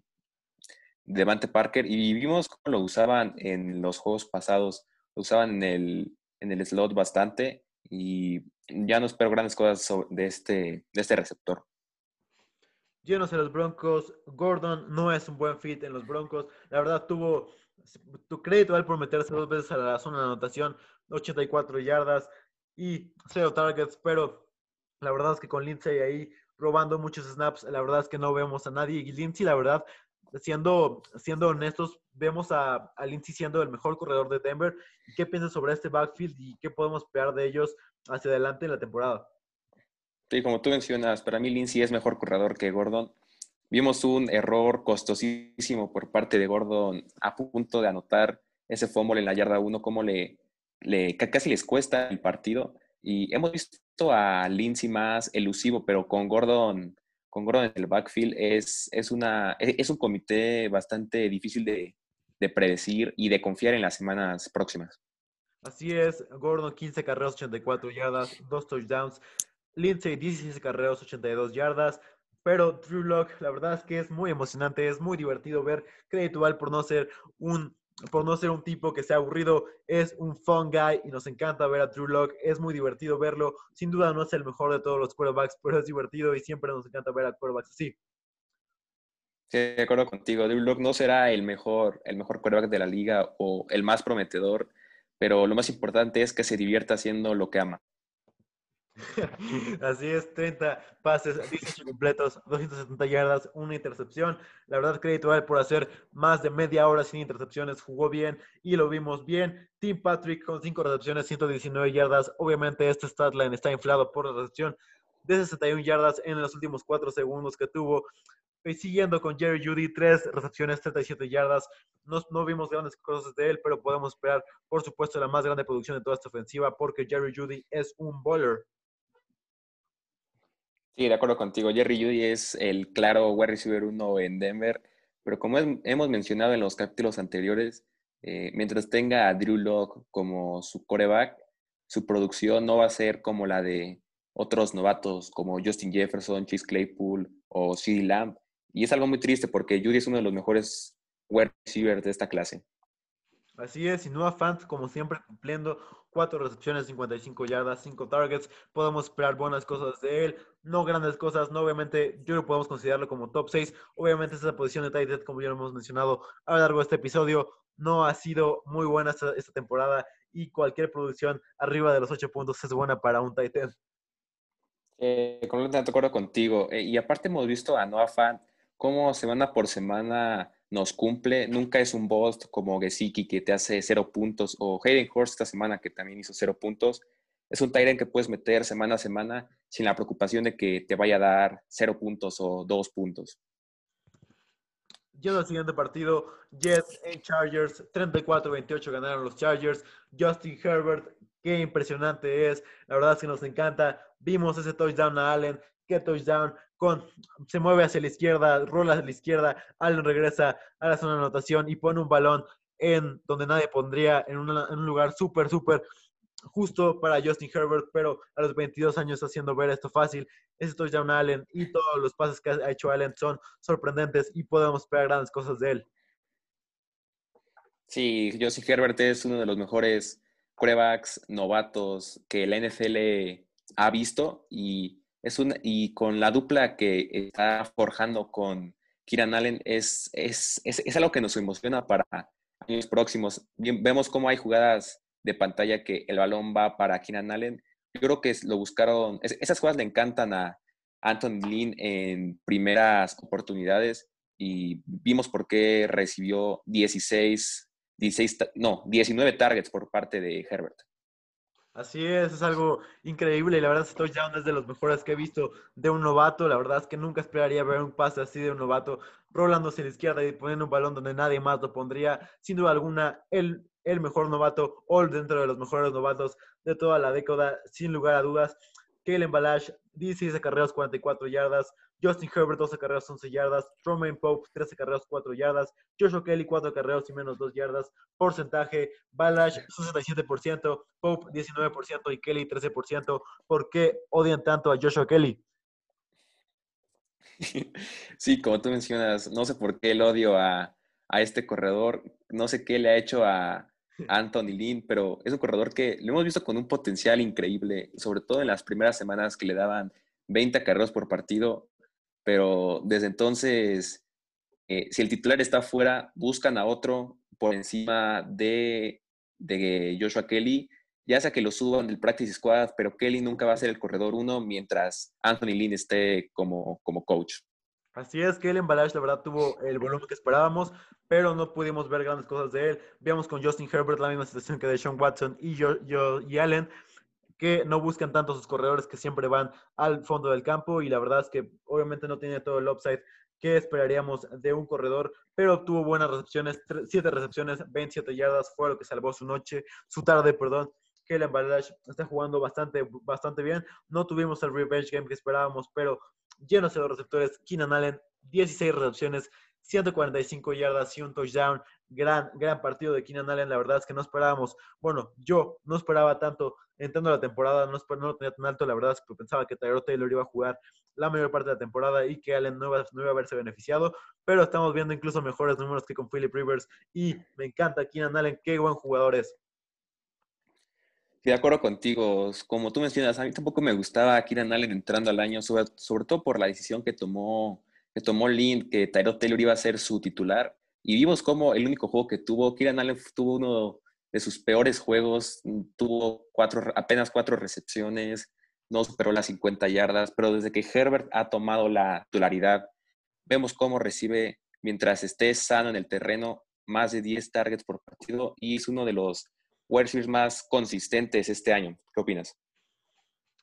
de Devante Parker. Y vimos cómo lo usaban en los juegos pasados, lo usaban en el, en el slot bastante. Y ya no espero grandes cosas de este, de este receptor llenos en los Broncos. Gordon no es un buen fit en los Broncos. La verdad, tuvo tu crédito a él por meterse dos veces a la zona de anotación, 84 yardas y 0 targets, pero la verdad es que con Lindsay ahí robando muchos snaps, la verdad es que no vemos a nadie. Y Lindsay, la verdad, siendo, siendo honestos, vemos a, a Lindsay siendo el mejor corredor de Denver. ¿Qué piensas sobre este backfield y qué podemos esperar de ellos hacia adelante en la temporada? Sí, como tú mencionas, para mí Lindsay es mejor corredor que Gordon. Vimos un error costosísimo por parte de Gordon a punto de anotar ese fumble en la yarda 1, como le, le, casi les cuesta el partido. Y hemos visto a Lindsay más elusivo, pero con Gordon, con Gordon en el backfield es, es, una, e, es un comité bastante difícil de, de predecir y de confiar en las semanas próximas. Así es, Gordon 15 carreras, 84 yardas, dos touchdowns. Lindsay 16 carreras, 82 yardas. Pero Drew Lock, la verdad es que es muy emocionante, es muy divertido ver crédito por no ser un por no ser un tipo que sea aburrido, es un fun guy y nos encanta ver a Drew Lock. Es muy divertido verlo. Sin duda no es el mejor de todos los quarterbacks, pero es divertido y siempre nos encanta ver a quarterbacks así. Sí, de acuerdo contigo. Drew Lock no será el mejor, el mejor quarterback de la liga o el más prometedor, pero lo más importante es que se divierta haciendo lo que ama. Así es, 30 pases, 18 completos, 270 yardas, una intercepción. La verdad, crédito a él por hacer más de media hora sin intercepciones. Jugó bien y lo vimos bien. Tim Patrick con 5 recepciones, 119 yardas. Obviamente, este statline está inflado por la recepción de 61 yardas en los últimos 4 segundos que tuvo. Siguiendo con Jerry Judy, 3 recepciones, 37 yardas. No, no, vimos grandes cosas de él, pero podemos esperar, por supuesto, la más grande producción de toda esta ofensiva porque Jerry Judy es un bowler. Sí, de acuerdo contigo. Jerry Judy es el claro wide receiver 1 en Denver, pero como hemos mencionado en los capítulos anteriores, eh, mientras tenga a Drew Locke como su coreback, su producción no va a ser como la de otros novatos como Justin Jefferson, Chase Claypool o CeeDee Lamb. Y es algo muy triste porque Judy es uno de los mejores wide receivers de esta clase. Así es, y Noah Fant, como siempre, cumpliendo cuatro recepciones, 55 yardas, 5 targets. Podemos esperar buenas cosas de él, no grandes cosas, no obviamente, yo lo podemos considerarlo como top 6. Obviamente, esa posición de tight end, como ya lo hemos mencionado a lo largo de este episodio, no ha sido muy buena esta, temporada y cualquier producción arriba de los 8 puntos es buena para un tight end. Eh, completamente de acuerdo contigo. Eh, y aparte hemos visto a Noah Fant cómo semana por semana nos cumple. Nunca es un boss como Gesicki que te hace cero puntos o Hayden Horst esta semana que también hizo cero puntos. Es un Tyrant que puedes meter semana a semana sin la preocupación de que te vaya a dar cero puntos o dos puntos. Yendo al siguiente partido, Jets en Chargers, 34-28 ganaron los Chargers. Justin Herbert, qué impresionante es. La verdad es que nos encanta. Vimos ese touchdown a Allen. Qué touchdown con, se mueve hacia la izquierda, rola hacia la izquierda, Allen regresa a la zona de anotación y pone un balón en donde nadie pondría, en, un lugar súper, súper justo para Justin Herbert, pero a los 22 años haciendo ver esto fácil. Ese touchdown Allen y todos los pases que ha hecho Allen son sorprendentes y podemos esperar grandes cosas de él. Sí, Justin Herbert es uno de los mejores quarterbacks novatos que la NFL ha visto y es y con la dupla que está forjando con Kieran Allen es, es, es, algo que nos emociona para años próximos. Vemos cómo hay jugadas de pantalla que el balón va para Kieran Allen. Yo creo que lo buscaron, esas jugadas le encantan a Anthony Lynn en primeras oportunidades y vimos por qué recibió 16, 16, no, 19 targets por parte de Herbert. Así es, es algo increíble y la verdad este touchdown es de los mejores que he visto de un novato. La verdad es que nunca esperaría ver un pase así de un novato rolándose a la izquierda y poniendo un balón donde nadie más lo pondría. Sin duda alguna, el, el mejor novato o dentro de los mejores novatos de toda la década, sin lugar a dudas. Kalen Balash, 16 acarreos, 44 yardas. Justin Herbert, 12 carreras, 11 yardas. Romain Pope, 13 carreras, 4 yardas. Joshua Kelly, 4 carreras y menos 2 yardas. Porcentaje, Balash, 67%, Pope, 19% y Kelly, 13%. ¿Por qué odian tanto a Joshua Kelly? Sí, como tú mencionas, no sé por qué el odio a, a este corredor. No sé qué le ha hecho a, Anthony Lynn, pero es un corredor que lo hemos visto con un potencial increíble, sobre todo en las primeras semanas que le daban 20 carreras por partido, pero desde entonces, eh, si el titular está fuera, buscan a otro por encima de, de Joshua Kelly, ya sea que lo suban del practice squad, pero Kelly nunca va a ser el corredor uno mientras Anthony Lynn esté como, como coach. Así es que el Balash, la verdad, tuvo el volumen que esperábamos, pero no pudimos ver grandes cosas de él. Veamos con Justin Herbert la misma situación que de Sean Watson y, yo, yo, y Allen, que no buscan tanto sus corredores que siempre van al fondo del campo y la verdad es que obviamente no tiene todo el upside que esperaríamos de un corredor, pero tuvo buenas recepciones, siete recepciones, 27 yardas, fue lo que salvó su noche, su tarde, perdón. Kellen Balash está jugando bastante, bastante bien. No tuvimos el revenge game que esperábamos, pero llenos de los receptores. Keenan Allen, 16 recepciones, 145 yardas y un touchdown. Gran, gran partido de Keenan Allen. La verdad es que no esperábamos, bueno, yo no esperaba tanto entrando la temporada, no, no lo tenía tan alto. La verdad es que pensaba que Tyrod Taylor iba a jugar la mayor parte de la temporada y que Allen no iba, no iba a haberse beneficiado. Pero estamos viendo incluso mejores números que con Philip Rivers y me encanta Keenan Allen. Qué buen jugador es de acuerdo contigo. Como tú mencionas, a mí tampoco me gustaba Keenan Allen entrando al año, sobre, todo por la decisión que tomó, que tomó Lynn, que Tyrod Taylor iba a ser su titular. Y vimos cómo el único juego que tuvo, Keenan Allen tuvo uno de sus peores juegos, tuvo cuatro, apenas cuatro recepciones, no superó las 50 yardas, pero desde que Herbert ha tomado la titularidad, vemos cómo recibe, mientras esté sano en el terreno, más de 10 targets por partido y es uno de los wide más consistentes este año. ¿Qué opinas?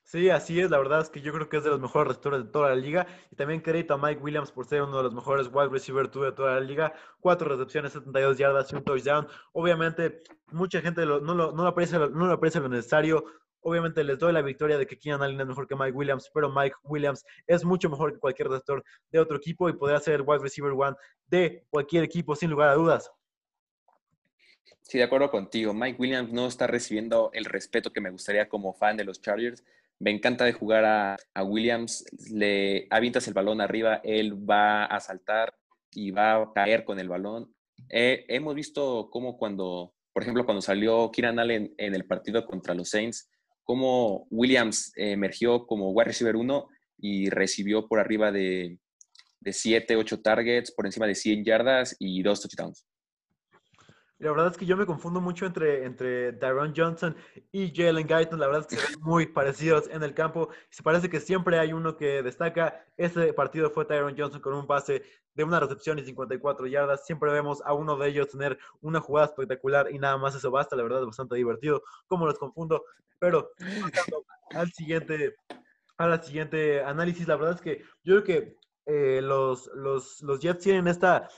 Sí, así es. La verdad es que yo creo que es de los mejores receptores de toda la liga. Y también crédito a Mike Williams por ser uno de los mejores wide receivers de toda la liga. Cuatro recepciones, 72 yardas y un touchdown. Obviamente, mucha gente no, lo, no, aprecia, no lo aprecia lo necesario. Obviamente les doy la victoria de que Keenan Allen es mejor que Mike Williams, pero Mike Williams es mucho mejor que cualquier receptor de otro equipo y podrá ser el wide receiver one de cualquier equipo sin lugar a dudas. Sí, de acuerdo contigo. Mike Williams no está recibiendo el respeto que me gustaría como fan de los Chargers. Me encanta de jugar a, Williams. Le avientas el balón arriba, él va a saltar y va a caer con el balón. hemos visto cómo cuando, por ejemplo, cuando salió Kieran Allen en el partido contra los Saints, cómo Williams emergió como wide receiver 1 y recibió por arriba de, de 7, 8 targets, por encima de 100 yardas y dos touchdowns. La verdad es que yo me confundo mucho entre, entre Tyron Johnson y Jalen Guyton. La verdad es que son muy parecidos en el campo. Se parece que siempre hay uno que destaca. Este partido fue Tyron Johnson con un pase de una recepción y 54 yardas. Siempre vemos a uno de ellos tener una jugada espectacular y nada más eso basta. La verdad es bastante divertido. Como los confundo. Pero al siguiente, al siguiente análisis, la verdad es que yo creo que eh, los, los, los Jets tienen esta,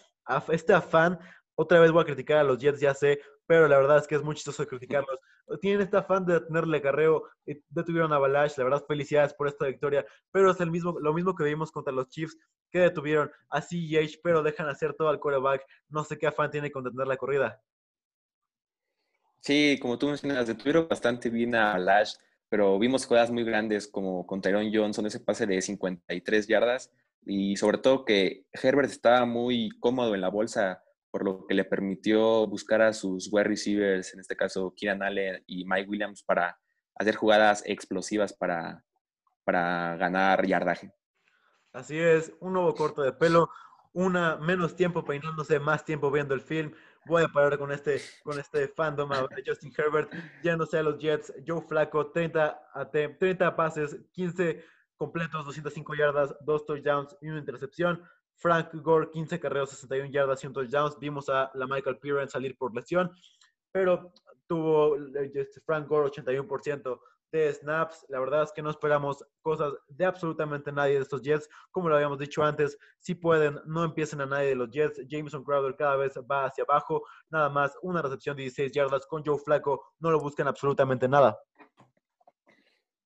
este afán otra vez voy a criticar a los Jets, ya sé, pero la verdad es que es muy chistoso criticarlos. Tienen este afán de tenerle carreo, detuvieron a Balash, la verdad, felicidades por esta victoria, pero es el mismo, lo mismo que vimos contra los Chiefs, que detuvieron a CEH, pero dejan hacer todo al quarterback. No sé qué afán tiene con detener la corrida. Sí, como tú mencionas, detuvieron bastante bien a Balash, pero vimos jugadas muy grandes como con Tyrone Johnson, ese pase de 53 yardas, y sobre todo que Herbert estaba muy cómodo en la bolsa por lo que le permitió buscar a sus wide receivers, en este caso Kieran Allen y Mike Williams, para hacer jugadas explosivas para, para ganar yardaje. Así es, un nuevo corte de pelo, una menos tiempo peinándose, más tiempo viendo el film. Voy a parar con este, con este fandom a Justin Herbert, yéndose a los Jets, Joe Flaco, 30, 30 pases, 15 completos, 205 yardas, 2 touchdowns y una intercepción. Frank Gore, 15 carreras, 61 yardas y un touchdowns. Vimos a la Michael Piran salir por lesión, pero tuvo este, Frank Gore 81% de snaps. La verdad es que no esperamos cosas de absolutamente nadie de estos Jets. Como lo habíamos dicho antes, si pueden, no empiecen a nadie de los Jets. Jameson Crowder cada vez va hacia abajo. Nada más, una recepción de 16 yardas con Joe Flaco. No lo buscan absolutamente nada.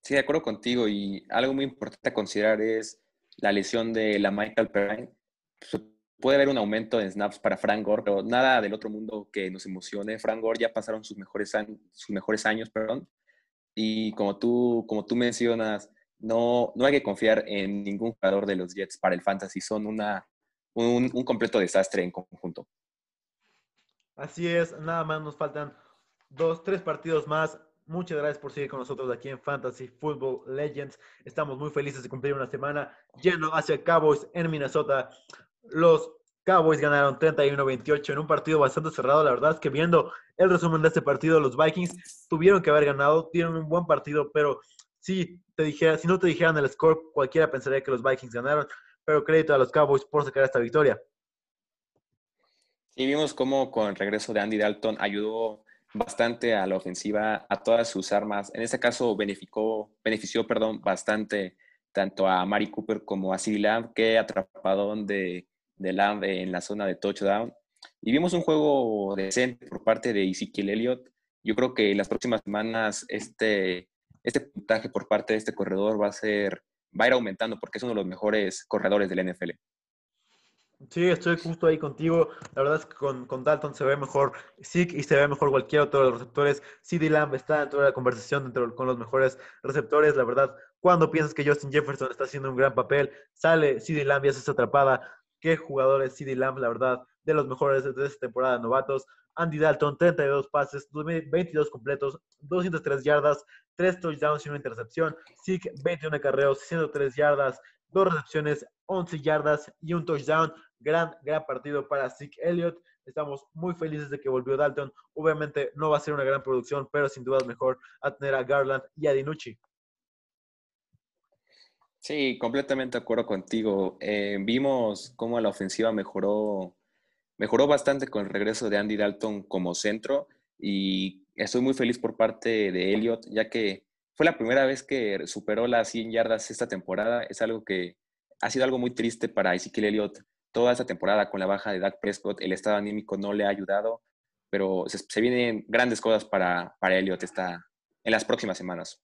Sí, de acuerdo contigo. Y algo muy importante a considerar es la lesión de la Michael Perrine puede haber un aumento de snaps para Frank Gore, pero nada del otro mundo que nos emocione. Frank Gore ya pasaron sus mejores, sus mejores años, perdón, y como tú, como tú mencionas, no, no hay que confiar en ningún jugador de los Jets para el fantasy, son una, un, un completo desastre en conjunto. Así es, nada más nos faltan dos, tres partidos más. Muchas gracias por seguir con nosotros aquí en Fantasy Football Legends. Estamos muy felices de cumplir una semana lleno hacia Cowboys en Minnesota. Los Cowboys ganaron 31-28 en un partido bastante cerrado. La verdad es que viendo el resumen de este partido, los Vikings tuvieron que haber ganado, tienen un buen partido, pero si, te dijera, si no te dijeran el score, cualquiera pensaría que los Vikings ganaron. Pero crédito a los Cowboys por sacar esta victoria. Sí, vimos cómo con el regreso de Andy Dalton ayudó bastante a la ofensiva, a todas sus armas. En este caso benefició, benefició perdón, bastante tanto a Mari Cooper como a CD Lamb, que atrapadón de, de Lamb en la zona de touchdown. Y vimos un juego decente por parte de Ezekiel Elliott. Yo creo que en las próximas semanas este, este puntaje por parte de este corredor va a ser va a ir aumentando porque es uno de los mejores corredores del NFL. Sí, estoy justo ahí contigo. La verdad es que con, con Dalton se ve mejor Zeke y se ve mejor cualquier otro de los receptores. CD Lamb está dentro de la conversación dentro, con los mejores receptores. La verdad, cuando piensas que Justin Jefferson está haciendo un gran papel, sale CD Lamb y hace esa atrapada. Qué jugadores CD Lamb, la verdad, de los mejores de esta temporada novatos. Andy Dalton, 32 pases, 22 completos, 203 yardas, 3 touchdowns y una intercepción. Zeke, 21 acarreos, 103 yardas, 2 recepciones, 11 yardas y un touchdown. Gran, gran partido para Zeke Elliott. Estamos muy felices de que volvió Dalton. Obviamente no va a ser una gran producción, pero sin duda mejor a tener a Garland y a Dinucci. Sí, completamente de acuerdo contigo. Eh, vimos cómo la ofensiva mejoró, mejoró bastante con el regreso de Andy Dalton como centro y estoy muy feliz por parte de Elliott, ya que fue la primera vez que superó las 100 yardas esta temporada. Es algo que ha sido algo muy triste para Ezekiel Elliott toda esta temporada con la baja de Dak Prescott, el estado anímico no le ha ayudado, pero se, vienen grandes cosas para, para esta, en las próximas semanas.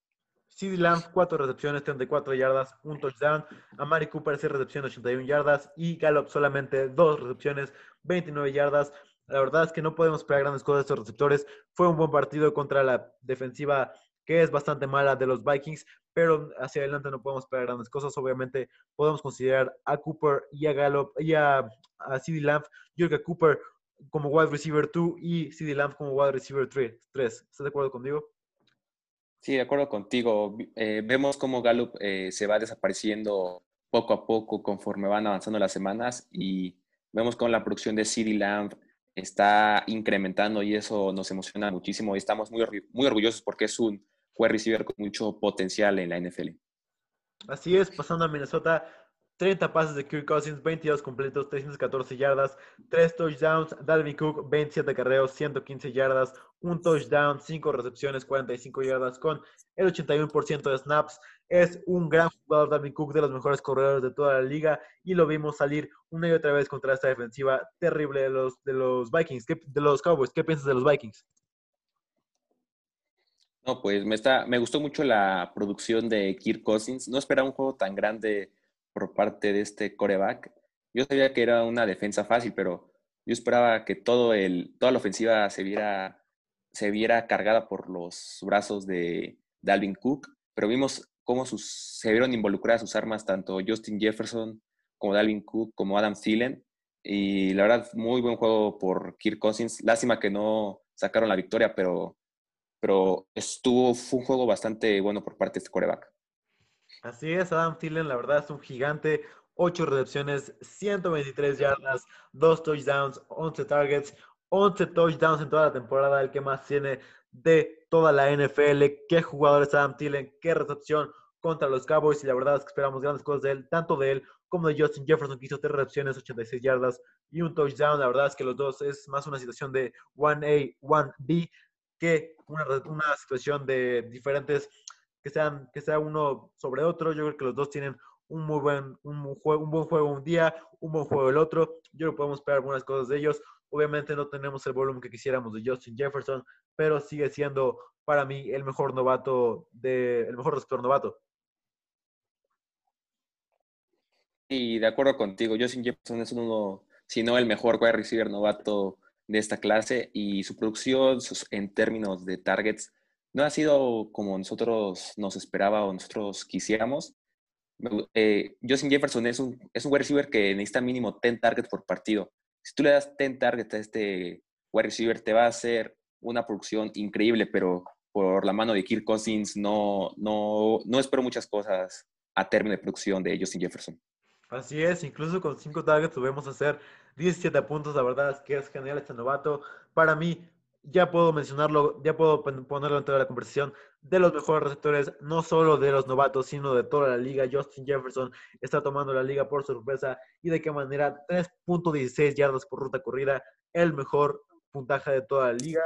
CD Lamb, 4 recepciones, 34 yardas, un touchdown. Amari Cooper, 6 recepciones, 81 yardas. Y Gallup solamente 2 recepciones, 29 yardas. La verdad es que no podemos esperar grandes cosas de estos receptores. Fue un buen partido contra la defensiva que es bastante mala de los Vikings, pero hacia adelante no podemos esperar grandes cosas. Obviamente podemos considerar a Cooper y a Gallup y a, a CD Lamb. Yo creo que Cooper como wide receiver 2 y CD Lamb como wide receiver 3. ¿Estás de acuerdo conmigo? Sí, de acuerdo contigo. Eh, vemos cómo Gallup eh, se va desapareciendo poco a poco conforme van avanzando las semanas y vemos cómo la producción de CD Lamb está incrementando y eso nos emociona muchísimo y estamos muy, muy orgullosos porque es un wide receiver con mucho potencial en la NFL. Así es, pasando a Minnesota, 30 pases de Kirk Cousins, 22 completos, 314 yardas, 3 touchdowns. Dalvin Cook, 27 carreos, 115 yardas, un touchdown, 5 recepciones, 45 yardas con el 81% de snaps. Es un gran jugador Dalvin Cook, de los mejores corredores de toda la liga y lo vimos salir una y otra vez contra esta defensiva terrible de los, de los Vikings, de los Cowboys. ¿Qué piensas de los Vikings? No, pues me, está, me gustó mucho la producción de Kirk Cousins. No esperaba un juego tan grande por parte de este coreback. Yo sabía que era una defensa fácil, pero yo esperaba que todo el, toda la ofensiva se viera, se viera cargada por los brazos de Dalvin Cook, pero vimos cómo sus, se vieron involucradas sus armas tanto Justin Jefferson como Dalvin Cook como Adam Thielen. Y la verdad, muy buen juego por Kirk Cousins. Lástima que no sacaron la victoria, pero pero estuvo, fue un juego bastante bueno por parte de este coreback. Así es, Adam Thielen, la verdad es un gigante. 8 recepciones, 123 yardas, 2 touchdowns, 11 targets, 11 touchdowns en toda la temporada, el que más tiene de toda la NFL. Qué jugador es Adam Thielen, qué recepción contra los Cowboys. Y la verdad es que esperamos grandes cosas de él, tanto de él como de Justin Jefferson, que hizo 3 recepciones, 86 yardas y un touchdown. La verdad es que los dos es más una situación de 1A, 1B que una, una situación de diferentes, que sean, que sea uno sobre otro. Yo creo que los dos tienen un muy buen, un, juego, un buen juego un día, un buen juego el otro. Yo creo que podemos esperar algunas cosas de ellos. Obviamente no tenemos el volumen que quisiéramos de Justin Jefferson, pero sigue siendo para mí el mejor novato, de, el mejor receptor novato. Y de acuerdo contigo, Justin Jefferson es uno, si no el mejor wide receiver novato de esta clase y su producción en términos de targets no ha sido como nosotros nos esperaba o nosotros quisiéramos. Eh, Justin Jefferson es un, es un wide receiver que necesita mínimo 10 targets por partido. Si tú le das 10 targets a este wide receiver, te va a hacer una producción increíble, pero por la mano de Kirk Cousins no, no, no espero muchas cosas a término de producción de Justin Jefferson. Así es, incluso con 5 targets podemos hacer 17 puntos, la verdad es que es genial este novato. Para mí, ya puedo mencionarlo, ya puedo ponerlo dentro de la conversación de los mejores receptores, no solo de los novatos, sino de toda la liga. Justin Jefferson está tomando la liga por sorpresa y de qué manera 3.16 yardas por ruta corrida, el mejor puntaje de toda la liga.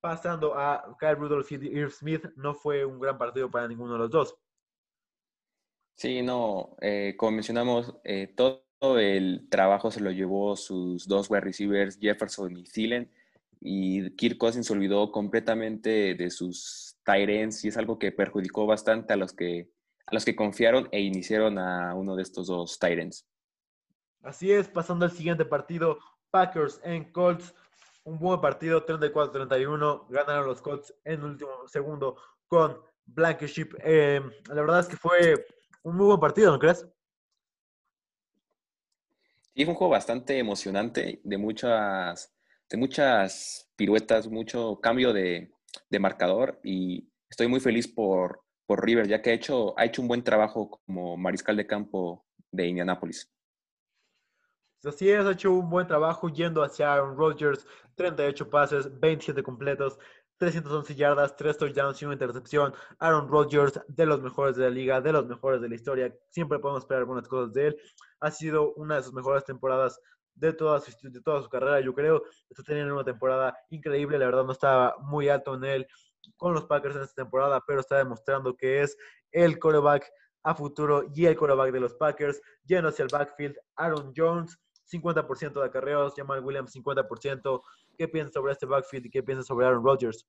Pasando a Kyle Rudolph y Irv Smith, no fue un gran partido para ninguno de los dos. Sí, no, eh, como mencionamos, eh, todo el trabajo se lo llevó sus dos wide receivers, Jefferson y Thielen, y Kirk Cousins se olvidó completamente de sus ends y es algo que perjudicó bastante a los que, a los que confiaron e iniciaron a uno de estos dos ends. Así es, pasando al siguiente partido, Packers en Colts. Un buen partido, 34-31. Ganaron los Colts en último segundo con Blankenship. Eh, la verdad es que fue un muy buen partido, ¿no crees? Sí, fue un juego bastante emocionante, de muchas, de muchas piruetas, mucho cambio de, marcador y estoy muy feliz por, por River, ya que ha hecho, ha hecho un buen trabajo como mariscal de campo de Indianápolis. Así es, ha hecho un buen trabajo yendo hacia Aaron Rodgers, 38 pases, 27 completos, 311 yardas, 3 touchdowns y una intercepción. Aaron Rodgers, de los mejores de la liga, de los mejores de la historia. Siempre podemos esperar buenas cosas de él. Ha sido una de sus mejores temporadas de toda su, de toda su carrera, yo creo. Está teniendo una temporada increíble. La verdad, no estaba muy alto en él con los Packers en esta temporada, pero está demostrando que es el quarterback a futuro y el quarterback de los Packers. Yendo hacia el backfield, Aaron Jones 50% de acarreos, Jamal Williams 50%. ¿Qué piensas sobre este backfield y qué piensas sobre Aaron Rodgers?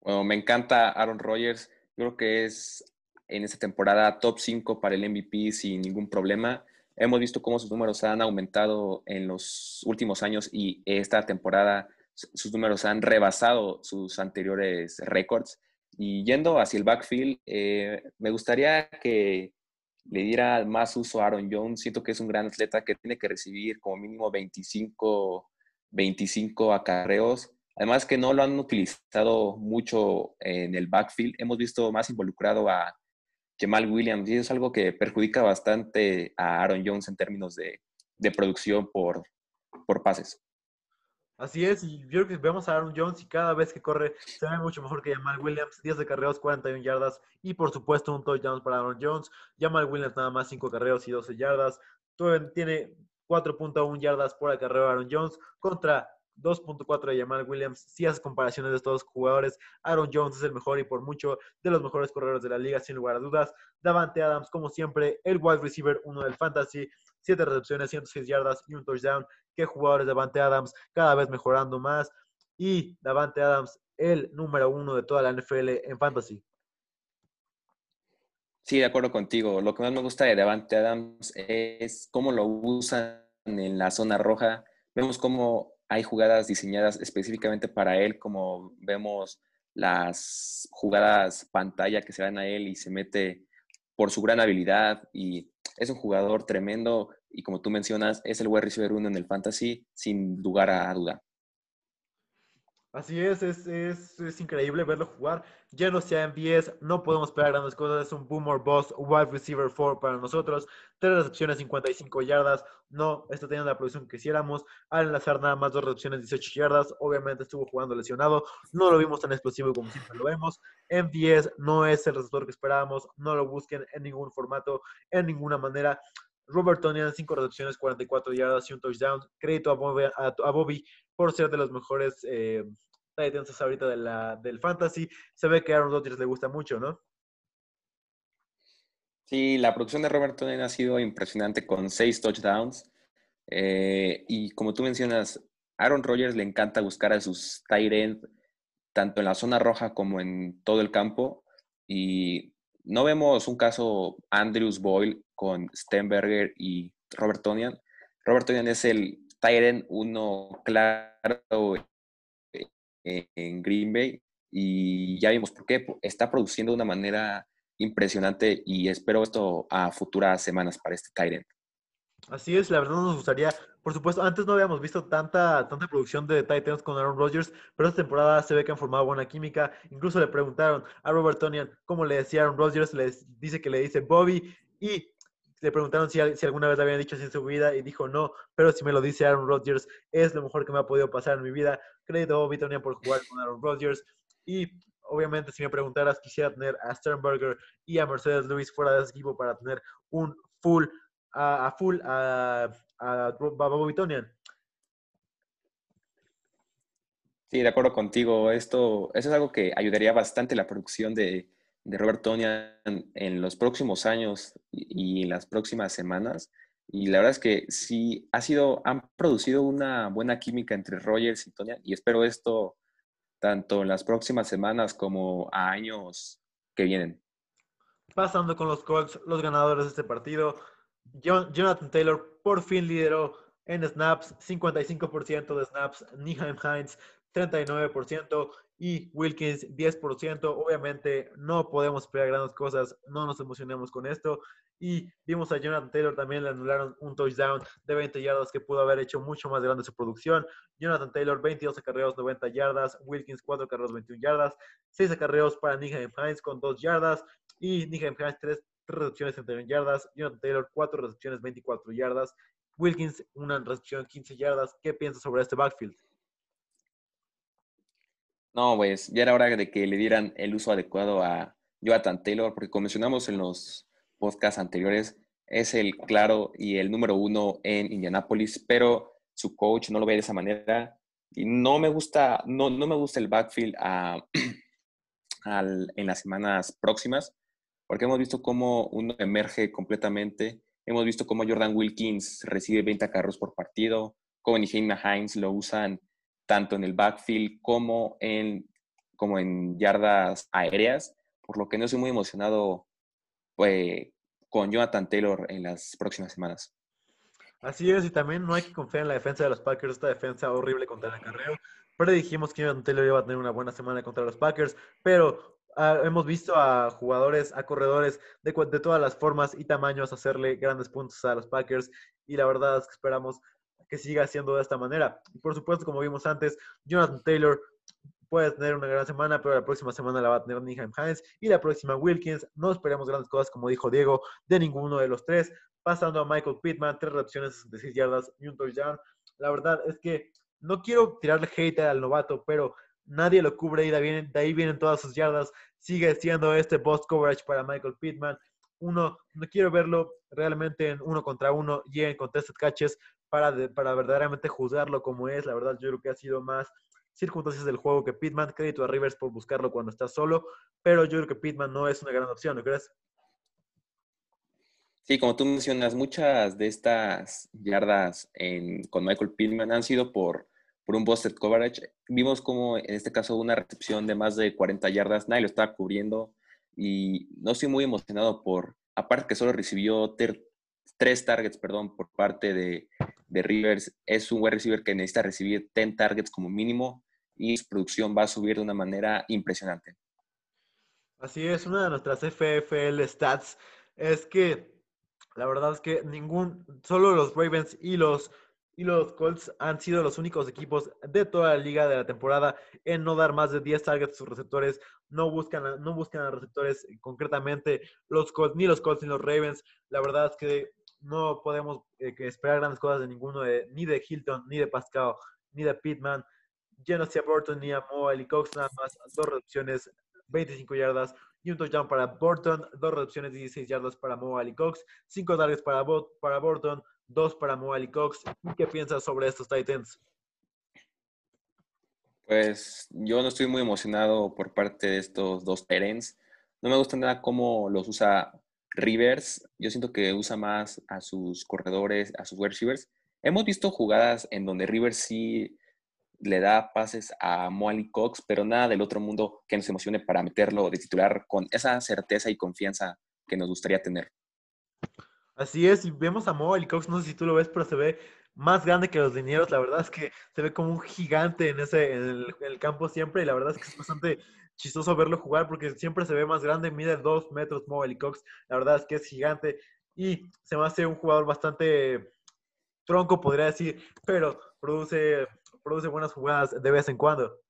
Bueno, me encanta Aaron Rodgers. Yo creo que es en esta temporada top 5 para el MVP sin ningún problema. Hemos visto cómo sus números han aumentado en los últimos años y esta temporada sus números han rebasado sus anteriores récords. Y yendo hacia el backfield, eh, me gustaría que le diera más uso a Aaron Jones. Siento que es un gran atleta que tiene que recibir como mínimo 25, 25 acarreos. Además que no lo han utilizado mucho en el backfield. Hemos visto más involucrado a Jamal Williams y es algo que perjudica bastante a Aaron Jones en términos de, producción por, por pases. Así es, y yo creo que vemos a Aaron Jones y cada vez que corre se ve mucho mejor que Jamal Williams. 10 de carreos, 41 yardas y por supuesto un touchdown para Aaron Jones. Jamal Williams nada más 5 carreos y 12 yardas. Tiene 4.1 yardas por acarreo Aaron Jones contra 2.4 de Jamal Williams. Si haces comparaciones de estos dos jugadores, Aaron Jones es el mejor y por mucho de los mejores corredores de la liga, sin lugar a dudas. Davante Adams, como siempre, el wide receiver, uno del fantasy. 7 recepciones, 106 yardas y un touchdown. Qué jugadores Davante Adams, cada vez mejorando más. Y Davante Adams, el número uno de toda la NFL en fantasy. Sí, de acuerdo contigo. Lo que más me gusta de Davante Adams es cómo lo usan en la zona roja. Vemos cómo hay jugadas diseñadas específicamente para él, como vemos las jugadas pantalla que se dan a él y se mete por su gran habilidad y es un jugador tremendo y como tú mencionas, es el wide receiver uno en el fantasy sin lugar a duda. Así es, es, es, es, increíble verlo jugar. Ya no sea en 10, no podemos esperar grandes cosas. Es un boomer boss, wide receiver 4 para nosotros. Tres recepciones, 55 yardas. No está teniendo la producción que quisiéramos. Al enlazar nada más dos recepciones, 18 yardas. Obviamente estuvo jugando lesionado. No lo vimos tan explosivo como siempre lo vemos. En 10 no es el receptor que esperábamos. No lo busquen en ningún formato, en ninguna manera. Robert Tonian, 5 recepciones, 44 yardas y un touchdown. Crédito a Bobby, por ser de los mejores eh, Titans ahorita de la, del fantasy. Se ve que a Aaron Rodgers le gusta mucho, ¿no? Sí, la producción de Robert Tonian ha sido impresionante con 6 touchdowns. Eh, y como tú mencionas, Aaron Rodgers le encanta buscar a sus tight end tanto en la zona roja como en todo el campo. Y no vemos un caso Andrews Boyle con Stenberger y Robert Tonian. Robert Tonian es el Tyrant uno claro en Green Bay y ya vimos por qué. Está produciendo de una manera impresionante y espero esto a futuras semanas para este Tyrant. Así es, la verdad nos gustaría, por supuesto, antes no habíamos visto tanta, tanta producción de Titans con Aaron Rodgers, pero esta temporada se ve que han formado buena química. Incluso le preguntaron a Robert Tonian cómo le decía Aaron Rodgers, le dice que le dice Bobby y le preguntaron si, si, alguna vez le habían dicho así en su vida y dijo no, pero si me lo dice Aaron Rodgers es lo mejor que me ha podido pasar en mi vida. Crédito a Bobby por jugar con Aaron Rodgers y obviamente si me preguntaras quisiera tener a Sternberger y a Mercedes Lewis fuera de ese equipo para tener un full a, full a, a, Bobby Sí, de acuerdo contigo. Esto, eso es algo que ayudaría bastante la producción de, de Robert Tonian en los próximos años y, en las próximas semanas. Y la verdad es que sí, ha sido, han producido una buena química entre Rogers y Tonian y espero esto tanto en las próximas semanas como a años que vienen. Pasando con los Colts, los ganadores de este partido, Jonathan Taylor por fin lideró en snaps, 55% de snaps, Niheim Hines 39% y Wilkins 10%. Obviamente no podemos esperar grandes cosas, no nos emocionemos con esto. Y vimos a Jonathan Taylor también le anularon un touchdown de 20 yardas que pudo haber hecho mucho más grande su producción. Jonathan Taylor 22 acarreos, 90 yardas. Wilkins 4 acarreos, 21 yardas. 6 acarreos para Niheim Hines con 2 yardas. Y Niheim Hines 3 recepciones, 31 yardas. Jonathan Taylor 4 recepciones, 24 yardas. Wilkins una recepción, 15 yardas. ¿Qué piensas sobre este backfield? No, pues ya era hora de que le dieran el uso adecuado a Jonathan Taylor, porque como mencionamos en los podcasts anteriores, es el claro y el número uno en Indianapolis, pero su coach no lo ve de esa manera. Y no me gusta, no, no me gusta el backfield en las semanas próximas, porque hemos visto cómo uno emerge completamente. Hemos visto cómo Jordan Wilkins recibe 20 carros por partido, cómo Jaime Hines lo usan tanto en el backfield como en, como en yardas aéreas, por lo que no estoy muy emocionado pues, con Jonathan Taylor en las próximas semanas. Así es, y también no hay que confiar en la defensa de los Packers, esta defensa horrible contra el acarreo. Pero dijimos que Jonathan Taylor iba a tener una buena semana contra los Packers, pero ah, hemos visto a jugadores, a corredores de, de todas las formas y tamaños hacerle grandes puntos a los Packers, y la verdad es que esperamos que siga siendo de esta manera. Y por supuesto, como vimos antes, Jonathan Taylor puede tener una gran semana, pero la próxima semana la va a tener Niheim Hines y la próxima Wilkins. No esperemos grandes cosas, como dijo Diego, de ninguno de los tres. Pasando a Michael Pittman, tres recepciones, 66 yardas y un touchdown. La verdad es que no quiero tirarle hate al novato, pero nadie lo cubre y de ahí, vienen, todas sus yardas. Sigue siendo este boss coverage para Michael Pittman. Uno, no quiero verlo realmente en uno contra uno y en contested catches, para, para verdaderamente juzgarlo como es. La verdad, yo creo que ha sido más circunstancias del juego que Pitman. Crédito a Rivers por buscarlo cuando está solo, pero yo creo que Pitman no es una gran opción, ¿no crees? Sí, como tú mencionas, muchas de estas yardas en, con Michael Pittman han sido por, por un busted coverage. Vimos como en este caso una recepción de más de 40 yardas, nadie lo estaba cubriendo y no estoy muy emocionado por, aparte que solo recibió tres targets, perdón, por parte de, de Rivers. Es un wide receiver que necesita recibir 10 targets como mínimo y su producción va a subir de una manera impresionante. Así es, una de nuestras FFL stats es que la verdad es que ningún, solo los Ravens y los, y los Colts han sido los únicos equipos de toda la liga de la temporada en no dar más de 10 targets a sus receptores. No buscan, no buscan a receptores concretamente los Colts, ni los Colts ni los Ravens. La verdad es que no podemos eh, esperar grandes cosas de ninguno, de, ni de Hilton, ni de Pascal, ni de Pittman. Ya no sea Burton ni a Mo Cox, nada más dos reducciones, 25 yardas y un touchdown para Burton, dos reducciones, 16 yardas para Mo Cox, cinco targets para, para Burton, dos para Mo Cox. ¿Qué piensas sobre estos Titans? Pues yo no estoy muy emocionado por parte de estos dos Titans. No me gusta nada cómo los usa Rivers, yo siento que usa más a sus corredores, a sus receivers. Hemos visto jugadas en donde Rivers sí le da pases a Moali Cox, pero nada del otro mundo que nos emocione para meterlo de titular con esa certeza y confianza que nos gustaría tener. Así es, y vemos a Moali Cox, no sé si tú lo ves, pero se ve más grande que los dineros. La verdad es que se ve como un gigante en ese en el campo siempre, y la verdad es que es bastante chistoso verlo jugar porque siempre se ve más grande, mide dos metros Mobile Cox, la verdad es que es gigante y se me hace un jugador bastante tronco, podría decir, pero produce, produce buenas jugadas de vez en cuando.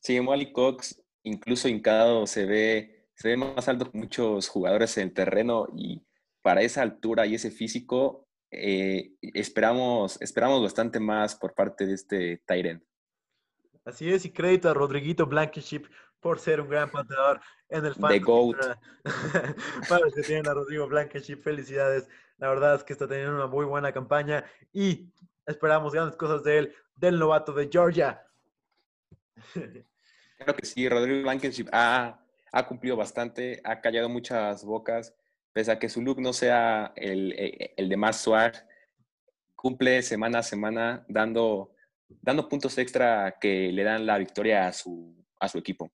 Sí, Molly Cox, incluso hincado, se ve, se ve más alto que muchos jugadores en el terreno y para esa altura y ese físico, eh, esperamos, esperamos bastante más por parte de este Tyrant. Así es, y crédito a Rodriguito Blankenship por ser un gran pateador en el fan. The GOAT. Para los que tienen a Rodrigo Blankenship, felicidades. La verdad es que está teniendo una muy buena campaña y esperamos grandes cosas de él, del novato de Georgia. Claro que sí, Rodrigo Blankenship ha, ha cumplido bastante, ha callado muchas bocas, pese a que su look no sea el, eh, el de más swag, cumple semana a semana dando, dando puntos extra que le dan la victoria a su, a su equipo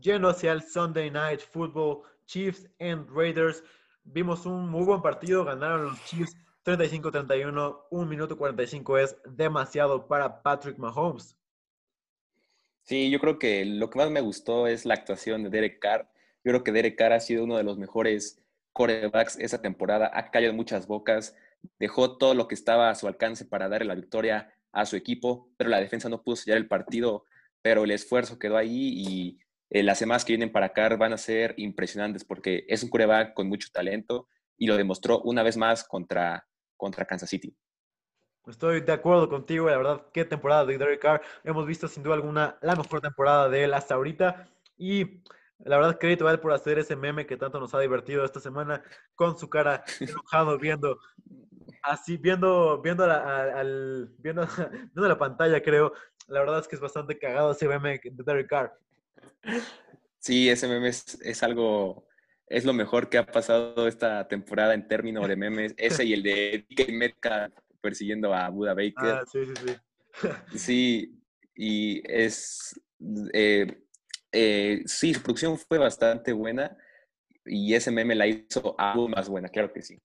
yendo hacia el Sunday Night Football, Chiefs and Raiders. Vimos un muy buen partido, ganaron los Chiefs 35-31, 1 minuto 45 es demasiado para Patrick Mahomes. Sí, yo creo que lo que más me gustó es la actuación de Derek Carr. Yo creo que Derek Carr ha sido uno de los mejores corebacks esa temporada, ha callado muchas bocas, dejó todo lo que estaba a su alcance para darle la victoria a su equipo, pero la defensa no pudo sellar el partido, pero el esfuerzo quedó ahí y eh, las semanas que vienen para acá van a ser impresionantes porque es un coreback con mucho talento y lo demostró una vez más contra, contra Kansas City. Estoy de acuerdo contigo, la verdad, qué temporada de Derek Carr. Hemos visto sin duda alguna la mejor temporada de él hasta ahorita. Y la verdad, crédito a él por hacer ese meme que tanto nos ha divertido esta semana con su cara enojado viendo así, viendo, viendo, la, al, viendo, viendo la pantalla, creo. La verdad es que es bastante cagado ese meme de Derek Carr. Sí, ese meme es, es algo, es lo mejor que ha pasado esta temporada en términos de memes. Ese y el de DK Metcalf persiguiendo a Buda Baker. Ah, sí, sí, sí. sí, y es. Eh, eh, sí, su producción fue bastante buena y ese meme la hizo aún más buena, claro que sí.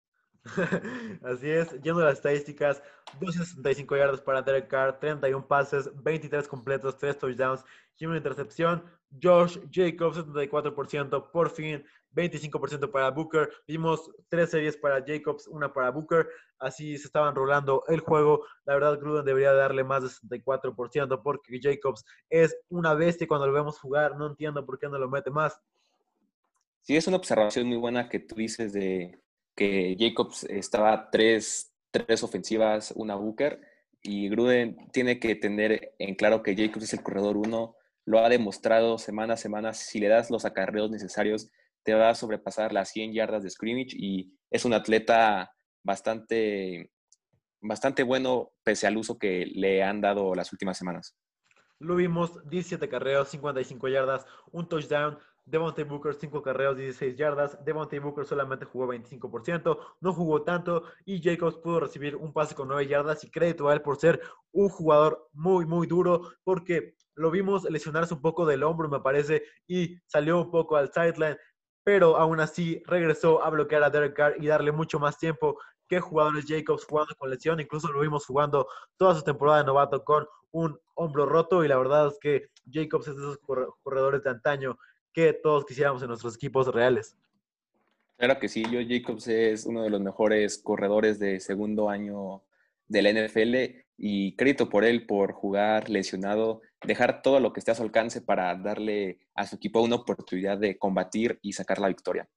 Así es, yendo a las estadísticas, 265 yardas para Derek Carr, 31 pases, 23 completos, 3 touchdowns y una intercepción. Josh Jacobs, 74%, por fin, 25% para Booker. Vimos tres series para Jacobs, una para Booker. Así se estaban rolando el juego. La verdad, Gruden debería darle más de 64% porque Jacobs es una bestia cuando lo vemos jugar. No entiendo por qué no lo mete más. Sí, es una observación muy buena que tú dices de que Jacobs estaba tres, tres ofensivas, una Booker, y Gruden tiene que tener en claro que Jacobs es el corredor uno, lo ha demostrado semana a semana, si le das los acarreos necesarios, te va a sobrepasar las 100 yardas de scrimmage y es un atleta bastante, bastante bueno pese al uso que le han dado las últimas semanas. Lo vimos, 17 carreos, 55 yardas, un touchdown, Devontae Booker 5 carreos, 16 yardas. Devontae Booker solamente jugó 25%, no jugó tanto y Jacobs pudo recibir un pase con 9 yardas y crédito a él por ser un jugador muy, muy duro porque lo vimos lesionarse un poco del hombro, me parece, y salió un poco al sideline, pero aún así regresó a bloquear a Derek Carr y darle mucho más tiempo que jugadores Jacobs jugando con lesión. Incluso lo vimos jugando toda su temporada de novato con un hombro roto y la verdad es que Jacobs es de esos corredores de antaño que todos quisiéramos en nuestros equipos reales. Claro que sí, yo Jacobs es uno de los mejores corredores de segundo año de la NFL y crédito por él por jugar lesionado, dejar todo lo que esté a su alcance para darle a su equipo una oportunidad de combatir y sacar la victoria.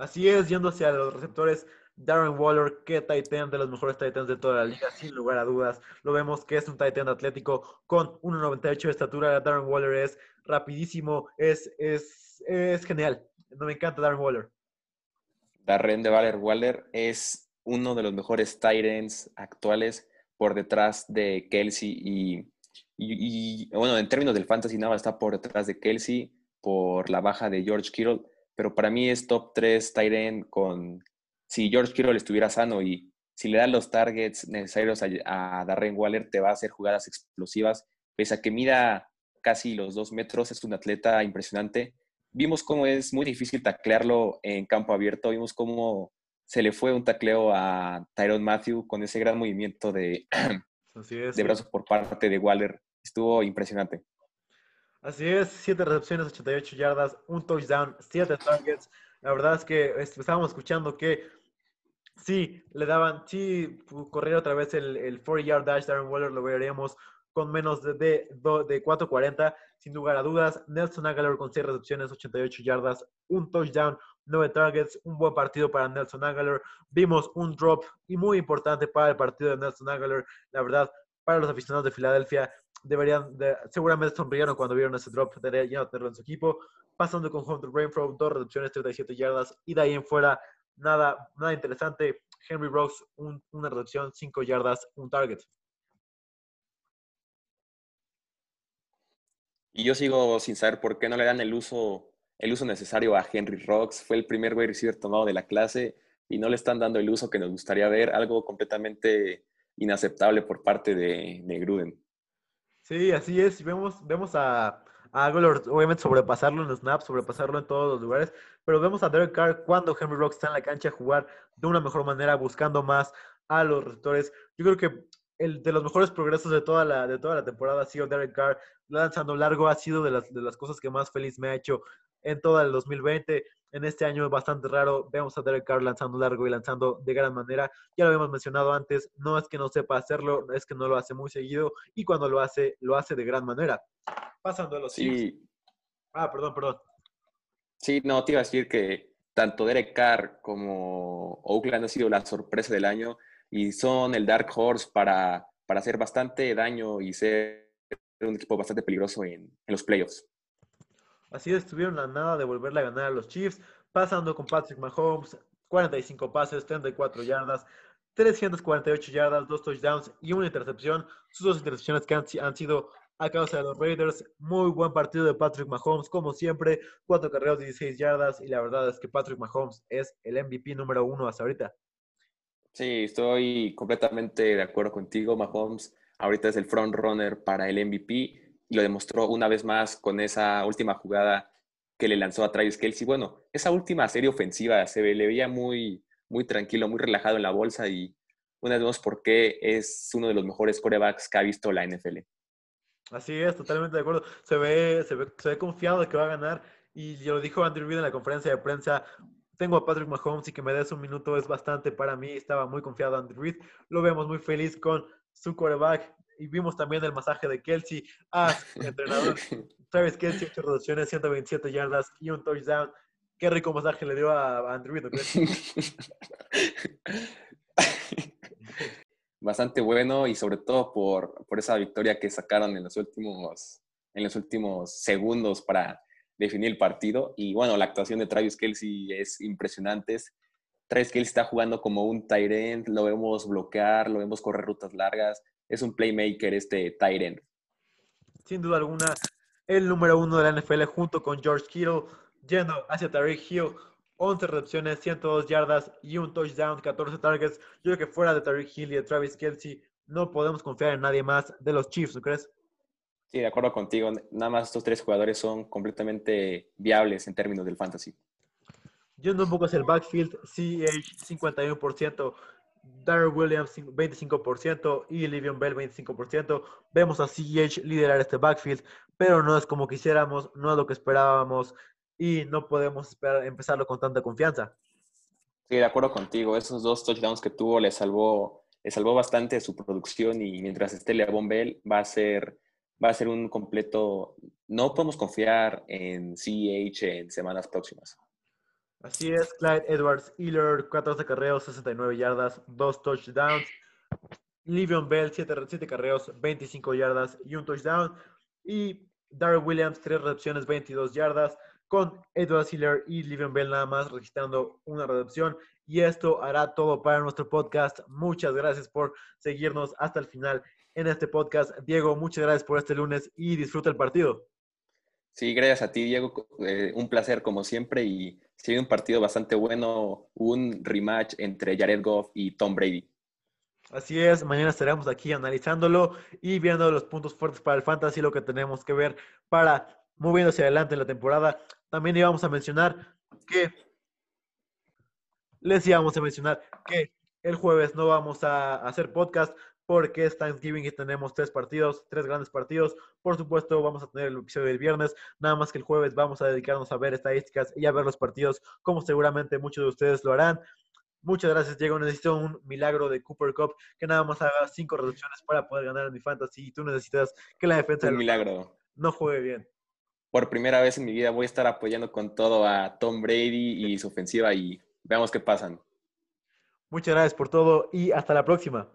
Así es, yendo hacia los receptores, Darren Waller, que Titan de los mejores Titans de toda la liga, sin lugar a dudas. Lo vemos que es un Titan atlético con 1.98 de estatura. Darren Waller es rapidísimo, es, es, es genial. No me encanta Darren Waller. Darren de Waller Waller es uno de los mejores Titans actuales por detrás de Kelsey y, y, bueno, en términos del fantasy nada está por detrás de Kelsey por la baja de George Kittle, pero para mí es top 3 Tyrant con si George Kittle estuviera sano y si le dan los targets necesarios a, Darren Waller, te va a hacer jugadas explosivas. Pese a que mida casi los dos metros, es un atleta impresionante. Vimos cómo es muy difícil taclearlo en campo abierto. Vimos cómo se le fue un tacleo a Tyrone Matthew con ese gran movimiento de, de brazos por parte de Waller. Estuvo impresionante. Así es, siete recepciones, 88 yardas, un touchdown, siete targets. La verdad es que estábamos escuchando que Sí, le daban, sí, correr otra vez el, el 40-yard dash, Darren Waller lo veríamos con menos de, de, de 4.40, sin lugar a dudas. Nelson Aguilar con 6 recepciones, 88 yardas, un touchdown, 9 targets, un buen partido para Nelson Aguilar. Vimos un drop y muy importante para el partido de Nelson Aguilar. La verdad, para los aficionados de Filadelfia, deberían, de, seguramente sonrieron cuando vieron ese drop, deberían tenerlo en su equipo. Pasando con Hunter Rainfro, dos recepciones, 37 yardas, y de ahí en fuera nada, nada interesante. Henry Rocks, una reducción, 5 yardas, un target. Y yo sigo sin saber por qué no le dan el uso, el uso necesario a Henry Rocks. Fue el primer wide receiver tomado de la clase y no le están dando el uso que nos gustaría ver, algo completamente inaceptable por parte de, de Gruden. Sí, así es. Vemos, vemos a, a obviamente sobrepasarlo en los snaps, sobrepasarlo en todos los lugares, pero vemos a Derek Carr cuando Henry Rock está en la cancha jugar de una mejor manera, buscando más a los receptores. Yo creo que el de los mejores progresos de toda la, de toda la temporada ha sido Derek Carr lanzando largo, ha sido de las, de las cosas que más feliz me ha hecho en todo el 2020. En este año es bastante raro. Vemos a Derek Carr lanzando largo y lanzando de gran manera. Ya lo habíamos mencionado antes. No es que no sepa hacerlo, es que no lo hace muy seguido. Y cuando lo hace, lo hace de gran manera. Pasando a los sí. Ah, perdón, perdón. Sí, no, te iba a decir que tanto Derek Carr como Oakland ha sido la sorpresa del año y son el Dark Horse para, para hacer bastante daño y ser un equipo bastante peligroso en, en los playoffs. Así estuvieron a nada de volverle a ganar a los Chiefs, pasando con Patrick Mahomes, 45 pases, 34 yardas, 348 yardas, dos touchdowns y una intercepción. Sus dos intercepciones que han, sido a causa de los Raiders. Muy buen partido de Patrick Mahomes, como siempre. Cuatro carreras, 16 yardas. Y la verdad es que Patrick Mahomes es el MVP número uno hasta ahorita. Sí, estoy completamente de acuerdo contigo. Mahomes ahorita es el front runner para el MVP lo demostró una vez más con esa última jugada que le lanzó a Travis Kelsey. Bueno, esa última serie ofensiva se le veía muy, muy tranquilo, muy relajado en la bolsa y una vez más por qué es uno de los mejores corebacks que ha visto la NFL. Así es, totalmente de acuerdo. Se ve, se ve, se ve confiado de que va a ganar y lo dijo Andrew Reid en la conferencia de prensa. Tengo a Patrick Mahomes y que me des un minuto es bastante para mí. Estaba muy confiado Andrew Reid. Lo vemos muy feliz con su quarterback y vimos también el masaje de Kelsey a entrenador. Travis Kelsey, 8 reducciones, 127 yardas y un touchdown. Qué rico masaje le dio a Andrew Reid, Bastante bueno y sobre todo por, por esa victoria que sacaron en los últimos en los últimos segundos para definir el partido. Y bueno, la actuación de Travis Kelsey es impresionante. Travis Kelsey está jugando como un tight end, lo vemos bloquear, lo vemos correr rutas largas, es un playmaker este Tyrant. Sin duda alguna, el número uno de la NFL junto con George Kittle, yendo hacia Tariq Hill, 11 recepciones, 102 yardas y un touchdown, 14 targets. Yo creo que fuera de Tariq Hill y de Travis Kelsey, no podemos confiar en nadie más de los Chiefs, ¿no crees? Sí, de acuerdo contigo. Nada más estos tres jugadores son completamente viables en términos del fantasy. Yendo un poco hacia el backfield, CH 51%, Darrell Williams 25% y Livion Bell 25%. Vemos a CH liderar este backfield, pero no es como quisiéramos, no es lo que esperábamos y no podemos empezarlo con tanta confianza. Sí, de acuerdo contigo. Esos dos touchdowns que tuvo le salvó, le salvó bastante su producción y mientras esté Leavon Bell va a ser va a ser un completo. No podemos confiar en CH en semanas próximas. Así es, Clyde Edwards Hiller, 14 carreos, 69 yardas, 2 touchdowns. Livion Bell, 7, 7 carreos, 25 yardas y un touchdown. Y Darrell Williams, 3 recepciones, 22 yardas, con Edwards Hiller y Livion Bell nada más registrando una recepción. Y esto hará todo para nuestro podcast. Muchas gracias por seguirnos hasta el final en este podcast. Diego, muchas gracias por este lunes y disfruta el partido. Sí, gracias a ti, Diego. Eh, un placer como siempre y sí, un partido bastante bueno, un rematch entre Jared Goff y Tom Brady. Así es, mañana estaremos aquí analizándolo y viendo los puntos fuertes para el fantasy, lo que tenemos que ver para moviendo hacia adelante en la temporada. También íbamos a mencionar que les íbamos a mencionar que el jueves no vamos a hacer podcast porque es Thanksgiving y tenemos tres partidos, tres grandes partidos. Por supuesto, vamos a tener el episodio del viernes, nada más que el jueves vamos a dedicarnos a ver estadísticas y a ver los partidos, como seguramente muchos de ustedes lo harán. Muchas gracias, Diego. Necesito un milagro de Cooper Cup que nada más haga cinco reducciones para poder ganar en mi fantasy. Y tú necesitas que la defensa un milagro. no juegue bien. Por primera vez en mi vida voy a estar apoyando con todo a Tom Brady y su ofensiva y veamos qué pasan. Muchas gracias por todo y hasta la próxima.